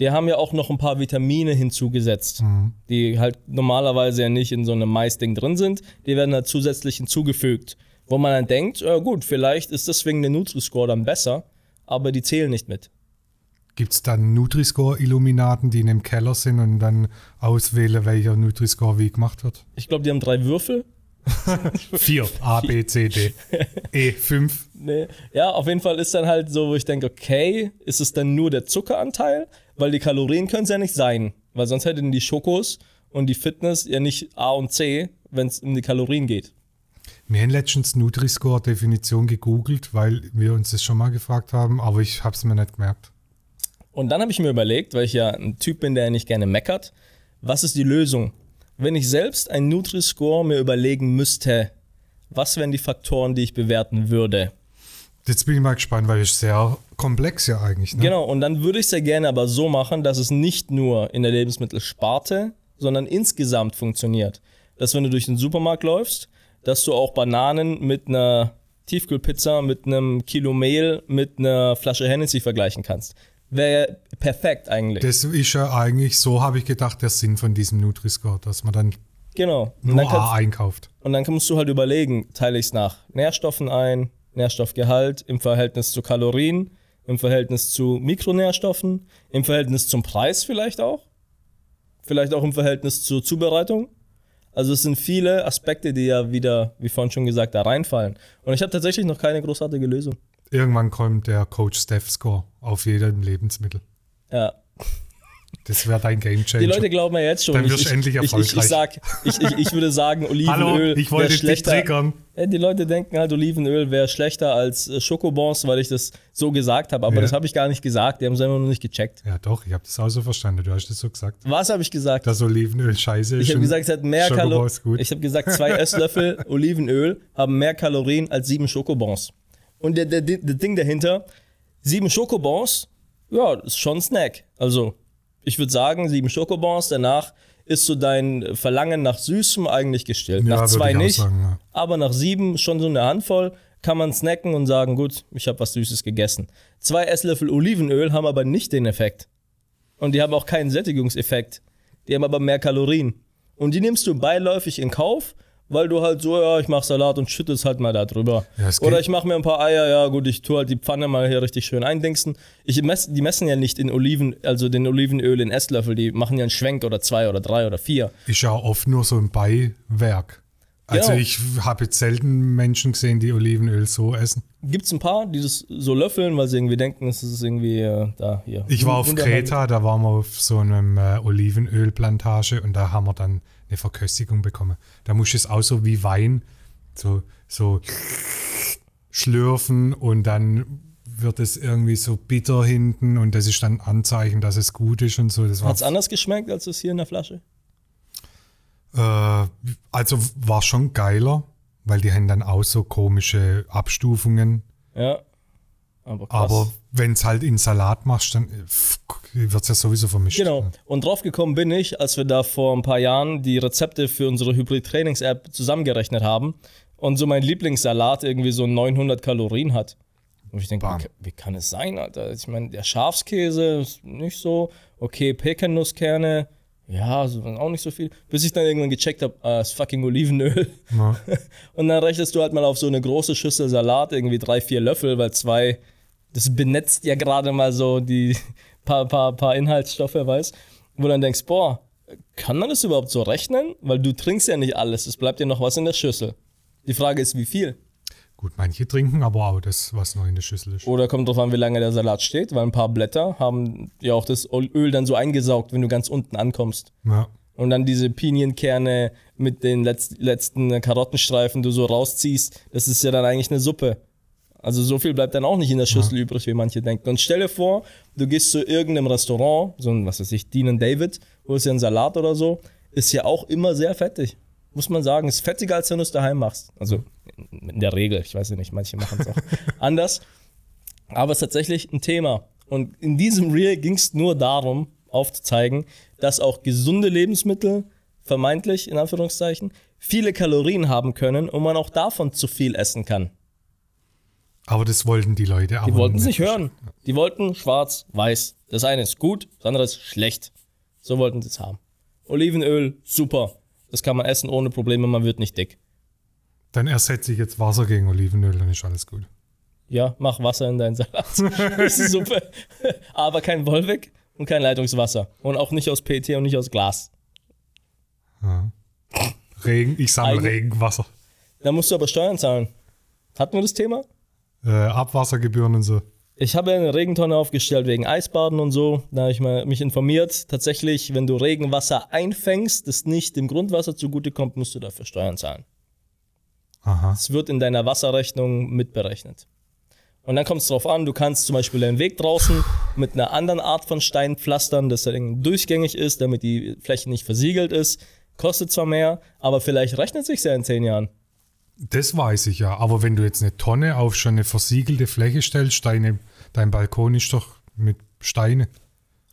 die haben ja auch noch ein paar Vitamine hinzugesetzt, die halt normalerweise ja nicht in so einem Maisding drin sind. Die werden halt zusätzlich hinzugefügt, wo man dann denkt, ja gut, vielleicht ist deswegen der Nutri-Score dann besser, aber die zählen nicht mit. Gibt es dann Nutri-Score-Illuminaten, die in dem Keller sind und dann auswählen, welcher Nutri-Score wie gemacht wird? Ich glaube, die haben drei Würfel *laughs* Vier. A, B, C, D. E, fünf. Nee. Ja, auf jeden Fall ist dann halt so, wo ich denke, okay, ist es dann nur der Zuckeranteil? Weil die Kalorien können es ja nicht sein. Weil sonst hätten die Schokos und die Fitness ja nicht A und C, wenn es um die Kalorien geht. Wir haben letztens Nutri-Score-Definition gegoogelt, weil wir uns das schon mal gefragt haben, aber ich habe es mir nicht gemerkt. Und dann habe ich mir überlegt, weil ich ja ein Typ bin, der nicht gerne meckert, was ist die Lösung? Wenn ich selbst einen Nutri-Score mir überlegen müsste, was wären die Faktoren, die ich bewerten würde? Jetzt bin ich mal gespannt, weil es sehr komplex ja eigentlich. Ne? Genau, und dann würde ich es ja gerne aber so machen, dass es nicht nur in der Lebensmittelsparte, sondern insgesamt funktioniert. Dass wenn du durch den Supermarkt läufst, dass du auch Bananen mit einer Tiefkühlpizza, mit einem Kilo Mehl, mit einer Flasche Hennessy vergleichen kannst. Wäre perfekt eigentlich. Das ist ja eigentlich, so habe ich gedacht, der Sinn von diesem Nutri-Score, dass man dann genau. Und nur dann, A kannst, einkauft. und dann musst du halt überlegen, teile ich es nach Nährstoffen ein, Nährstoffgehalt im Verhältnis zu Kalorien, im Verhältnis zu Mikronährstoffen, im Verhältnis zum Preis vielleicht auch, vielleicht auch im Verhältnis zur Zubereitung. Also es sind viele Aspekte, die ja wieder, wie vorhin schon gesagt, da reinfallen. Und ich habe tatsächlich noch keine großartige Lösung. Irgendwann kommt der Coach Steph Score auf jedem Lebensmittel. Ja. Das wäre dein Game Changer. Die Leute glauben ja jetzt schon. Dann ich, wirst du ich, endlich ich, ich, ich, erfolgreich. sag, ich, ich, ich würde sagen, *laughs* Olivenöl Hallo, ich wollte wär dich schlechter. triggern. Die Leute denken halt, Olivenöl wäre schlechter als äh, Schokobons, weil ich das so gesagt habe. Aber Ja. das habe ich gar nicht gesagt. Die haben es einfach nur nicht gecheckt. Ja, doch, ich habe das auch so verstanden. Du hast das so gesagt. Was habe ich gesagt? Dass Olivenöl scheiße ist. ich habe gesagt, es hat mehr Kalorien. Ich habe gesagt, zwei Esslöffel *laughs* Olivenöl haben mehr Kalorien als sieben Schokobons. Und der, der, der Ding dahinter, sieben Schokobons, ja, ist schon ein Snack. Also, ich würde sagen, sieben Schokobons, danach ist so dein Verlangen nach Süßem eigentlich gestillt. Ja, nach zwei nicht. sagen, ja. Aber nach sieben schon so eine Handvoll kann man snacken und sagen, gut, ich habe was Süßes gegessen. Zwei Esslöffel Olivenöl haben aber nicht den Effekt. Und die haben auch keinen Sättigungseffekt. Die haben aber mehr Kalorien. Und die nimmst du beiläufig in Kauf, weil du halt so, ja, ich mach Salat und schütte es halt mal da drüber. Ja, Oder ich mache mir ein paar Eier, ja gut, ich tue halt die Pfanne mal hier richtig schön eindingsen. Ich mess, die messen ja nicht in Oliven, also den Olivenöl in Esslöffel, die machen ja einen Schwenk oder zwei oder drei oder vier. Ist ja oft nur so ein Beiwerk. Also Genau. ich habe jetzt selten Menschen gesehen, die Olivenöl so essen. Gibt es ein paar, die das so löffeln, weil sie irgendwie denken, es ist irgendwie äh, da hier. Ich war auf. Kreta, da waren wir auf so einem äh, Olivenölplantage und da haben wir dann eine Verköstigung bekommen. Da musst du es auch so wie Wein so, so schlürfen und dann wird es irgendwie so bitter hinten und das ist dann Anzeichen, dass es gut ist und so. Hat es anders geschmeckt als es hier in der Flasche? äh, also war schon geiler, weil die haben dann auch so komische Abstufungen. Ja. Aber. Aber wenn es halt in Salat machst, dann wird es ja sowieso vermischt. Genau. Und drauf gekommen bin ich, als wir da vor ein paar Jahren die Rezepte für unsere Hybrid-Trainings-App zusammengerechnet haben und so mein Lieblingssalat irgendwie so 900 Kalorien hat. Und ich denke, wie, wie kann es sein, Alter? Ich meine, der Schafskäse ist nicht so. Okay, Pekannusskerne, ja, so, auch nicht so viel. Bis ich dann irgendwann gecheckt habe, ah, ist fucking Olivenöl. Ja. *laughs* Und dann rechnest du halt mal auf so eine große Schüssel Salat, irgendwie drei, vier Löffel, weil zwei, das benetzt ja gerade mal so die *laughs* paar, paar, paar Inhaltsstoffe, weißt Wo du dann denkst, boah, kann man das überhaupt so rechnen? Weil du trinkst ja nicht alles, es bleibt ja noch was in der Schüssel. Die Frage ist, wie viel? Gut, manche trinken aber auch das, was noch in der Schüssel ist. Oder kommt drauf an, wie lange der Salat steht, weil ein paar Blätter haben ja auch das Öl dann so eingesaugt, wenn du ganz unten ankommst. Ja. und dann diese Pinienkerne mit den letz letzten Karottenstreifen du so rausziehst, das ist ja dann eigentlich eine Suppe. Also so viel bleibt dann auch nicht in der Schüssel übrig, wie manche denken. Und stell dir vor, du gehst zu irgendeinem Restaurant, so ein, was weiß ich, Dean David, holst dir einen Salat oder so, ist ja auch immer sehr fettig. Muss man sagen, ist fettiger, als wenn du es daheim machst. Also in in der Regel, ich weiß ja nicht, manche machen es auch *laughs* anders. Aber es ist tatsächlich ein Thema. Und in diesem Reel ging es nur darum, aufzuzeigen, dass auch gesunde Lebensmittel, vermeintlich in Anführungszeichen, viele Kalorien haben können und man auch davon zu viel essen kann. Aber das wollten die Leute. Die wollten es nicht hören. Die wollten schwarz, weiß. Das eine ist gut, das andere ist schlecht. So wollten sie es haben. Olivenöl, super. Das kann man essen ohne Probleme, man wird nicht dick. Dann ersetze ich jetzt Wasser gegen Olivenöl, dann ist alles gut. Ja, mach Wasser in deinen Salat. *laughs* das ist super. Aber kein Wolwig und kein Leitungswasser. Und auch nicht aus PET und nicht aus Glas. Regen, ich sammle Regenwasser. Da musst du aber Steuern zahlen. Hatten wir das Thema? Äh, Abwassergebühren und so. Ich habe eine Regentonne aufgestellt wegen Eisbaden und so. Da habe ich mal mich informiert. Tatsächlich, wenn du Regenwasser einfängst, das nicht dem Grundwasser zugutekommt, musst du dafür Steuern zahlen. Aha. Es wird in deiner Wasserrechnung mitberechnet. Und dann kommt es darauf an, du kannst zum Beispiel einen Weg draußen mit einer anderen Art von Stein pflastern, dass er durchgängig ist, damit die Fläche nicht versiegelt ist. Kostet zwar mehr, aber vielleicht rechnet sich ja in zehn Jahren. Das weiß ich ja. Aber wenn du jetzt eine Tonne auf schon eine versiegelte Fläche stellst, deine, dein Balkon ist doch mit Steine.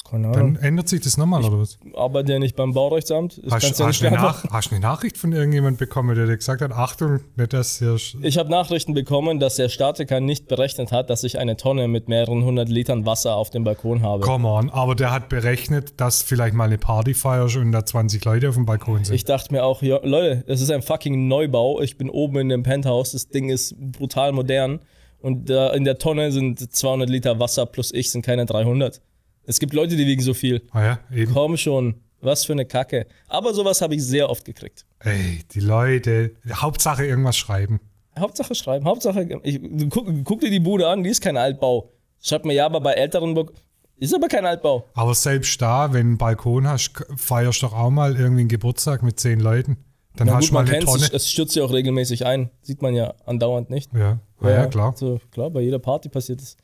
Keine Dann ändert sich das nochmal, oder was? Arbeitet ja nicht beim Baurechtsamt. Kannst Hast, du ja hast, eine Nach, hast du eine Nachricht von irgendjemand bekommen, der dir gesagt hat, Achtung, nicht das hier. Ich habe Nachrichten bekommen, dass der Statiker nicht berechnet hat, dass ich eine Tonne mit mehreren hundert Litern Wasser auf dem Balkon habe. Come on, aber der hat berechnet, dass vielleicht mal eine Party feierst und da 20 Leute auf dem Balkon sind. Ich dachte mir auch, ja, Leute, das ist ein fucking Neubau. Ich bin oben in dem Penthouse. Das Ding ist brutal modern. Und da in der Tonne sind 200 Liter Wasser plus ich sind keine 300. Es gibt Leute, die wiegen so viel. ah ja, eben. Komm schon. Was für eine Kacke. Aber sowas habe ich sehr oft gekriegt. Ey, die Leute, Hauptsache irgendwas schreiben. Hauptsache schreiben. Hauptsache, ich, guck, guck dir die Bude an, die ist kein Altbau. Schreibt mir ja, aber bei älteren Burg ist aber kein Altbau. Aber selbst da, wenn du einen Balkon hast, feierst doch auch mal irgendwie einen Geburtstag mit 10 Leuten. Dann Na hast gut, du mal man eine Tonne. es, es stürzt ja auch regelmäßig ein. Sieht man ja andauernd nicht. Ja, ah, ja, klar. So, klar, bei jeder Party passiert es.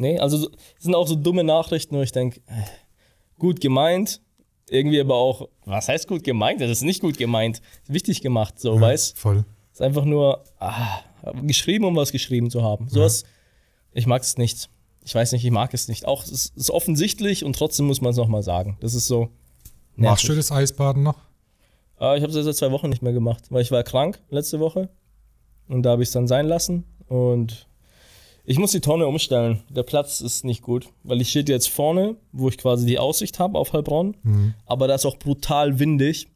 Nee, also sind auch so dumme Nachrichten, wo ich denke, äh, gut gemeint, irgendwie aber auch, was heißt gut gemeint? Das ist nicht gut gemeint. Wichtig gemacht, so, weißt Voll. Ist einfach nur ah, geschrieben, um was geschrieben zu haben. Sowas, ich mag es nicht. Ich weiß nicht, ich mag es nicht. Auch es ist, offensichtlich und trotzdem muss man es nochmal sagen. Das ist so. Machst du nervig. das Eisbaden noch? Ah, ich habe es seit zwei Wochen nicht mehr gemacht, weil ich war krank letzte Woche und da habe ich es dann sein lassen und ich muss die Tonne umstellen. Der Platz ist nicht gut, weil ich stehe jetzt vorne, wo ich quasi die Aussicht habe auf Heilbronn, aber da ist auch brutal windig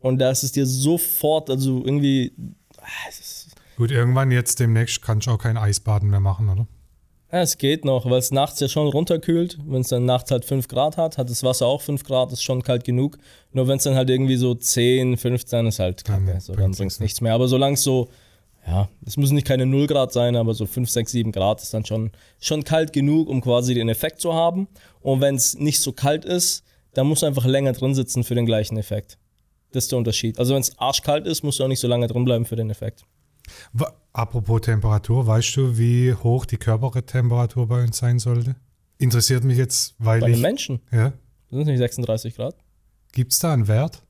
Und da ist es dir sofort, also irgendwie. ah, Gut, irgendwann jetzt demnächst kannst du auch kein Eisbaden mehr machen, oder? Ja, es geht noch, weil es nachts ja schon runterkühlt. Wenn es dann nachts halt 5 Grad hat, hat das Wasser auch 5 Grad, ist schon kalt genug. Nur wenn es dann halt irgendwie so 10, 15 ist halt kacke. Dann so, dann bringt es nichts nichts mehr. Aber solange es so, ja, es müssen nicht keine 0 Grad sein, aber so 5, 6, 7 Grad ist dann schon, schon kalt genug, um quasi den Effekt zu haben. Und wenn es nicht so kalt ist, dann musst du einfach länger drin sitzen für den gleichen Effekt. Das ist der Unterschied. Also wenn es arschkalt ist, musst du auch nicht so lange drin bleiben für den Effekt. Apropos Temperatur, weißt du, wie hoch die Körpertemperatur bei uns sein sollte? Interessiert mich jetzt, weil Bei ich. Menschen Ja, sind es nicht 36 Grad. Gibt es da einen Wert?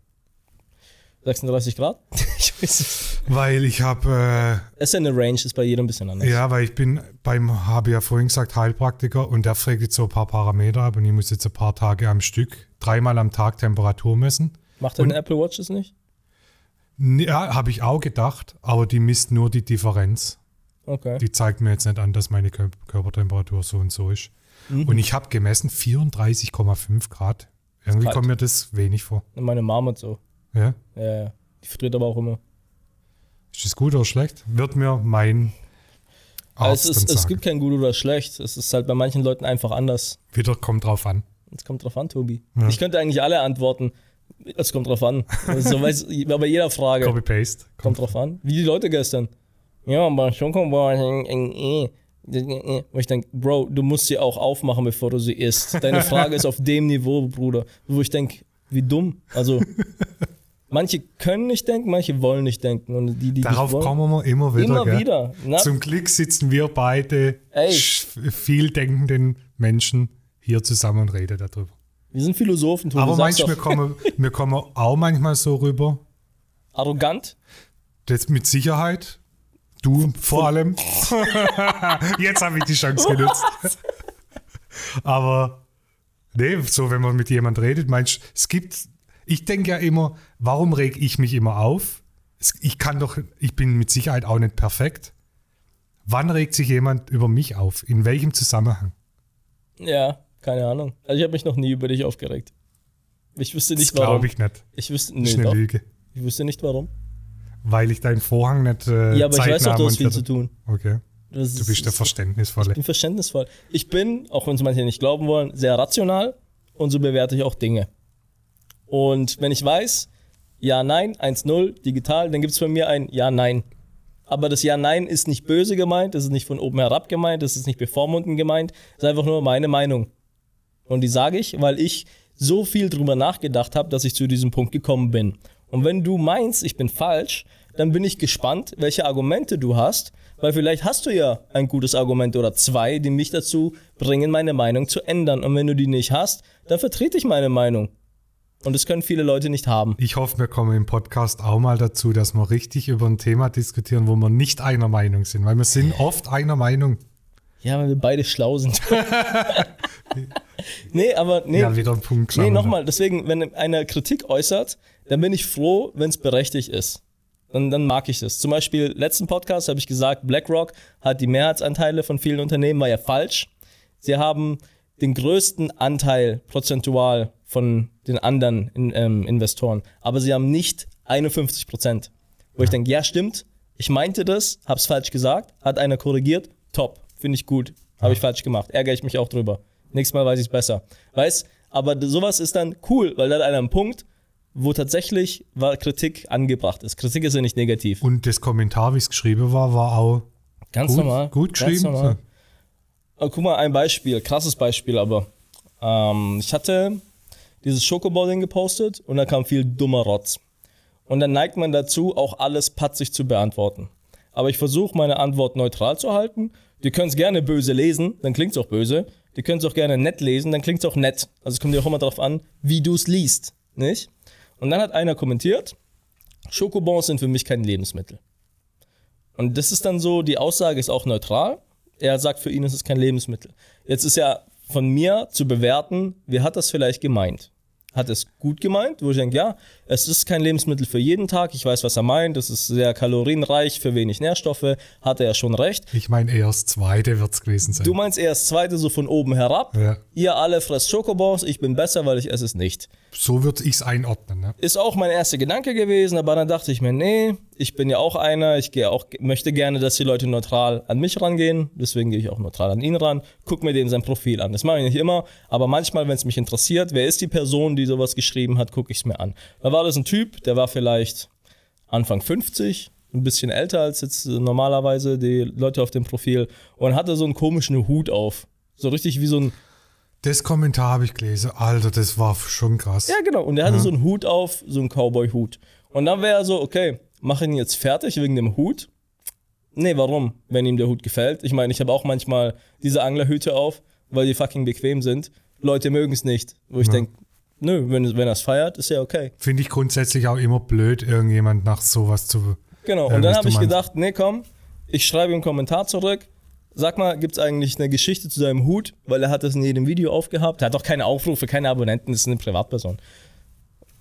36 Grad? *laughs* ich weiß nicht. Weil ich habe, Es ist eine Range, ist bei jedem ein bisschen anders. äh, ja, weil ich bin beim, habe ja vorhin gesagt, Heilpraktiker und der fragt jetzt so ein paar Parameter ab und ich muss jetzt ein paar Tage am Stück dreimal am Tag Temperatur messen. Macht deine Apple Watch das nicht? Ja, habe ich auch gedacht, aber die misst nur die Differenz. Okay. Die zeigt mir jetzt nicht an, dass meine Kör- Körpertemperatur so und so ist. Mhm. Und ich habe gemessen 34,5 Grad. Irgendwie kommt mir das wenig vor. Meine Mom hat so. Ja? Ja, ja. Die friert aber auch immer. Ist das gut oder schlecht? Wird mir mein Arzt Also es, ist, es gibt kein gut oder schlecht. Es ist halt bei manchen Leuten einfach anders. Wieder kommt drauf an. Es kommt drauf an, Tobi. Ja. Ich könnte eigentlich alle antworten. Es kommt drauf an. So weiß, bei jeder Frage. Copy-Paste. Kommt drauf an. Wie die Leute gestern. Ja, aber Schokobar. Wo ich denke, Bro, du musst sie auch aufmachen, bevor du sie isst. Deine Frage ist auf dem Niveau, Bruder. Wo ich denke, wie dumm. Also, manche können nicht denken, manche wollen nicht denken. Und die, die Darauf wollen, kommen wir immer wieder. immer gell? wieder. Na, Zum Glück sitzen wir beide Ey. viel denkenden Menschen hier zusammen und reden darüber. wir sind Philosophen, Tobi. Aber manchmal kommen, *laughs* wir kommen auch manchmal so rüber. Arrogant? Das mit Sicherheit. Du vor allem. *laughs* Jetzt habe ich die Chance genutzt. *laughs* Aber nee, so wenn man mit jemand redet, meinst du, es gibt, ich denke ja immer, warum reg ich mich immer auf? Ich kann doch, ich bin mit Sicherheit auch nicht perfekt. Wann regt sich jemand über mich auf? In welchem Zusammenhang? Ja, keine Ahnung. Also ich habe mich noch nie über dich aufgeregt. Ich wüsste Das nicht warum. glaube ich nicht. Ich wüsste, Das nee, ist eine doch. Lüge. Ich wüsste nicht warum. Weil ich deinen Vorhang nicht äh, Ja, aber ich weiß doch, du hast viel zu tun. Okay. Das Du ist- bist der Verständnisvolle. Ich bin verständnisvoll. Ich bin, auch wenn es manche nicht glauben wollen, sehr rational und so bewerte ich auch Dinge. Und wenn ich weiß, ja, nein, 1-0, digital, dann gibt es bei mir ein Ja, nein. Aber das Ja, nein ist nicht böse gemeint, das ist nicht von oben herab gemeint, das ist nicht bevormundend gemeint, das ist einfach nur meine Meinung. Und die sage ich, weil ich so viel drüber nachgedacht habe, dass ich zu diesem Punkt gekommen bin. Und wenn du meinst, ich bin falsch, dann bin ich gespannt, welche Argumente du hast, weil vielleicht hast du ja ein gutes Argument oder zwei, die mich dazu bringen, meine Meinung zu ändern. Und wenn du die nicht hast, dann vertrete ich meine Meinung. Und das können viele Leute nicht haben. Ich hoffe, wir kommen im Podcast auch mal dazu, dass wir richtig über ein Thema diskutieren, wo wir nicht einer Meinung sind, weil wir sind oft einer Meinung. Ja, weil wir beide schlau sind. *laughs* nee, aber nee. Ja, wieder ein Punkt. Nee, schauen wir. nochmal, deswegen, wenn einer Kritik äußert, dann bin ich froh, wenn es berechtigt ist. Dann, dann mag ich das. Zum Beispiel, letzten Podcast habe ich gesagt, BlackRock hat die Mehrheitsanteile von vielen Unternehmen, war ja falsch. Sie haben den größten Anteil prozentual von den anderen in, ähm, Investoren, aber sie haben nicht 51 Prozent. Wo ich denke, ja, stimmt, ich meinte das, hab's falsch gesagt, hat einer korrigiert, top, finde ich gut, habe ich falsch gemacht, ärgere ich mich auch drüber. Nächstes Mal weiß ich es besser. Weißt, aber sowas ist dann cool, weil da hat einer einen Punkt, wo tatsächlich war Kritik angebracht ist. Kritik ist ja nicht negativ. Und das Kommentar, wie es geschrieben war, war auch Ganz gut, normal. gut Ganz geschrieben. normal. Aber guck mal, ein Beispiel, krasses Beispiel aber. Ähm, ich hatte dieses Schokoball-Ding gepostet und da kam viel dummer Rotz. Und dann neigt man dazu, auch alles patzig zu beantworten. Aber ich versuche, meine Antwort neutral zu halten. Die können es gerne böse lesen, dann klingt es auch böse. Die können es auch gerne nett lesen, dann klingt es auch nett. Also es kommt ja auch immer darauf an, wie du es liest, nicht? Und dann hat einer kommentiert, Schokobons sind für mich kein Lebensmittel. Und das ist dann so, die Aussage ist auch neutral. Er sagt, für ihn ist es kein Lebensmittel. Jetzt ist ja von mir zu bewerten, wie hat das vielleicht gemeint? hat es gut gemeint, wo ich denke, ja, es ist kein Lebensmittel für jeden Tag. Ich weiß, was er meint. Es ist sehr kalorienreich, für wenig Nährstoffe. Hat er ja schon recht. Ich meine eher das zweite wird es gewesen sein. Du meinst eher das zweite, so von oben herab. Ja. Ihr alle fresst Schokobons, ich bin besser, weil ich esse es nicht. So würde ich es einordnen. Ne? Ist auch mein erster Gedanke gewesen, aber dann dachte ich mir, nee, ich bin ja auch einer, ich gehe auch, möchte gerne, dass die Leute neutral an mich rangehen, deswegen gehe ich auch neutral an ihn ran, guck mir den sein Profil an. Das mache ich nicht immer, aber manchmal, wenn es mich interessiert, wer ist die Person, die sowas geschrieben hat, gucke ich es mir an. Da war das ein Typ, der war vielleicht Anfang 50, ein bisschen älter als jetzt normalerweise die Leute auf dem Profil und hatte so einen komischen Hut auf. So richtig wie so ein Das Kommentar habe ich gelesen. Alter, das war schon krass. Ja, genau. Und er hatte so einen Hut auf, so einen Cowboy-Hut. Und dann wäre er so, okay, mach ihn jetzt fertig wegen dem Hut. Nee, warum? Wenn ihm der Hut gefällt. Ich meine, ich habe auch manchmal diese Anglerhüte auf, weil die fucking bequem sind. Leute mögen es nicht. Wo ich denke, nö, wenn, wenn er es feiert, ist ja okay. Finde ich grundsätzlich auch immer blöd, irgendjemand nach sowas zu. Genau. Ja, Und dann habe ich gedacht, nee, komm, ich schreibe ihm einen Kommentar zurück. Sag mal, gibt es eigentlich eine Geschichte zu seinem Hut? Weil er hat das in jedem Video aufgehabt. Er hat auch keine Aufrufe, keine Abonnenten, das ist eine Privatperson.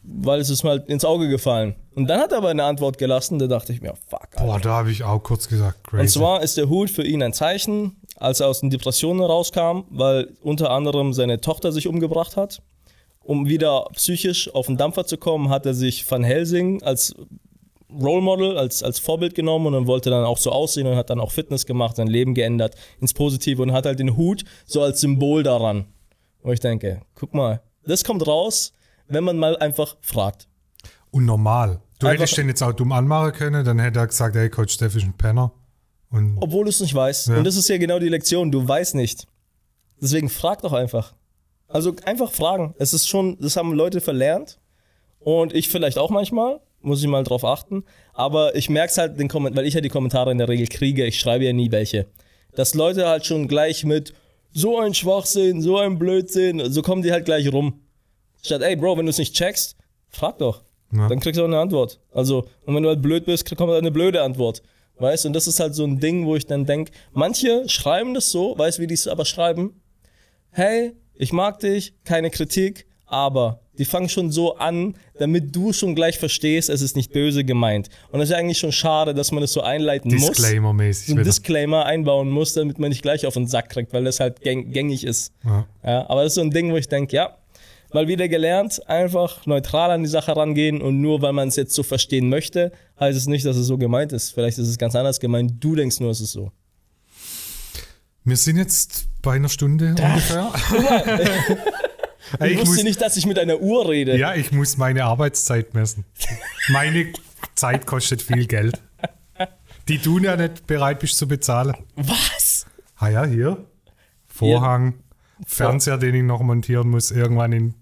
Weil es ist mir halt ins Auge gefallen. Und dann hat er aber eine Antwort gelassen, da dachte ich mir, fuck, Alter. Boah, da habe ich auch kurz gesagt, crazy. Und zwar ist der Hut für ihn ein Zeichen, als er aus den Depressionen rauskam, weil unter anderem seine Tochter sich umgebracht hat. Um wieder psychisch auf den Dampfer zu kommen, hat er sich Van Helsing als Role Model, als, als Vorbild genommen und dann wollte dann auch so aussehen und hat dann auch Fitness gemacht, sein Leben geändert ins Positive und hat halt den Hut so als Symbol daran. Wo ich denke, guck mal, das kommt raus, wenn man mal einfach fragt. Und normal. Du Einfach- hättest den jetzt auch dumm anmachen können, dann hätte er gesagt, ey, Coach Steff ist ein Penner. Und Obwohl du es nicht weißt. Ja. Und das ist ja genau die Lektion. Du weißt nicht. Deswegen frag doch einfach. Also einfach fragen. Es ist schon, das haben Leute verlernt. Und ich vielleicht auch manchmal. Muss ich mal drauf achten. Aber ich merke es halt, den Komment weil ich ja die Kommentare in der Regel kriege. Ich schreibe ja nie welche. Dass Leute halt schon gleich mit so ein Schwachsinn, so ein Blödsinn, so kommen die halt gleich rum. Statt, ey Bro, wenn du es nicht checkst, frag doch. Ja. Dann kriegst du auch eine Antwort. Also, und wenn du halt blöd bist, kommt halt eine blöde Antwort. Weißt du, und das ist halt so ein Ding, wo ich dann denke, manche schreiben das so, weißt du, wie die es aber schreiben? Hey, ich mag dich, keine Kritik, aber die fangen schon so an, damit du schon gleich verstehst, es ist nicht böse gemeint. Und das ist eigentlich schon schade, dass man das so einleiten muss. Disclaimer-mäßig So ein wieder. Disclaimer einbauen muss, damit man nicht gleich auf den Sack kriegt, weil das halt gäng gängig ist. Ja. Ja, aber das ist so ein Ding, wo ich denke, ja, mal wieder gelernt, einfach neutral an die Sache rangehen und nur weil man es jetzt so verstehen möchte, heißt es nicht, dass es so gemeint ist. Vielleicht ist es ganz anders gemeint, du denkst nur, es ist so. Wir sind jetzt bei einer Stunde ungefähr. *laughs* *laughs* Ich ich wusste muss, nicht, dass ich mit einer Uhr rede. ja, ich muss meine Arbeitszeit messen. Meine Zeit kostet viel Geld. Die du ja nicht bereit bist zu bezahlen. Was? Ah ja, hier. Vorhang, Fernseher, den ich noch montieren muss, irgendwann in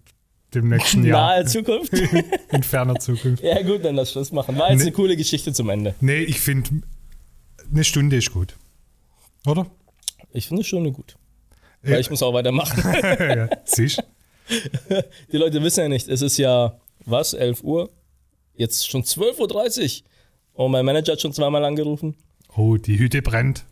dem nächsten *laughs* Jahr. Nahe Zukunft? *laughs* In ferner Zukunft. ja gut, dann lass Schluss machen. War jetzt Nee. eine coole Geschichte zum Ende. Nee, ich finde, eine Stunde ist gut. Oder? Ich finde es schon gut. Ja. Weil ich muss auch weitermachen. *laughs* ja, siehst *laughs* Die Leute wissen ja nicht, es ist ja, was, 11 Uhr? Jetzt schon 12.30 Uhr. Und mein Manager hat schon zweimal angerufen. Oh, die Hütte brennt.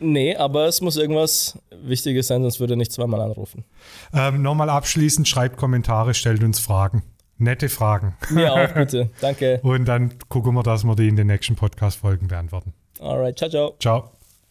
Nee, aber es muss irgendwas Wichtiges sein, sonst würde er nicht zweimal anrufen. Ähm, Nochmal abschließend, schreibt Kommentare, stellt uns Fragen. Nette Fragen. Mir auch, *laughs* bitte. Danke. Und dann gucken wir, dass wir die in den nächsten Podcast-Folgen beantworten. Alright, ciao, ciao. Ciao.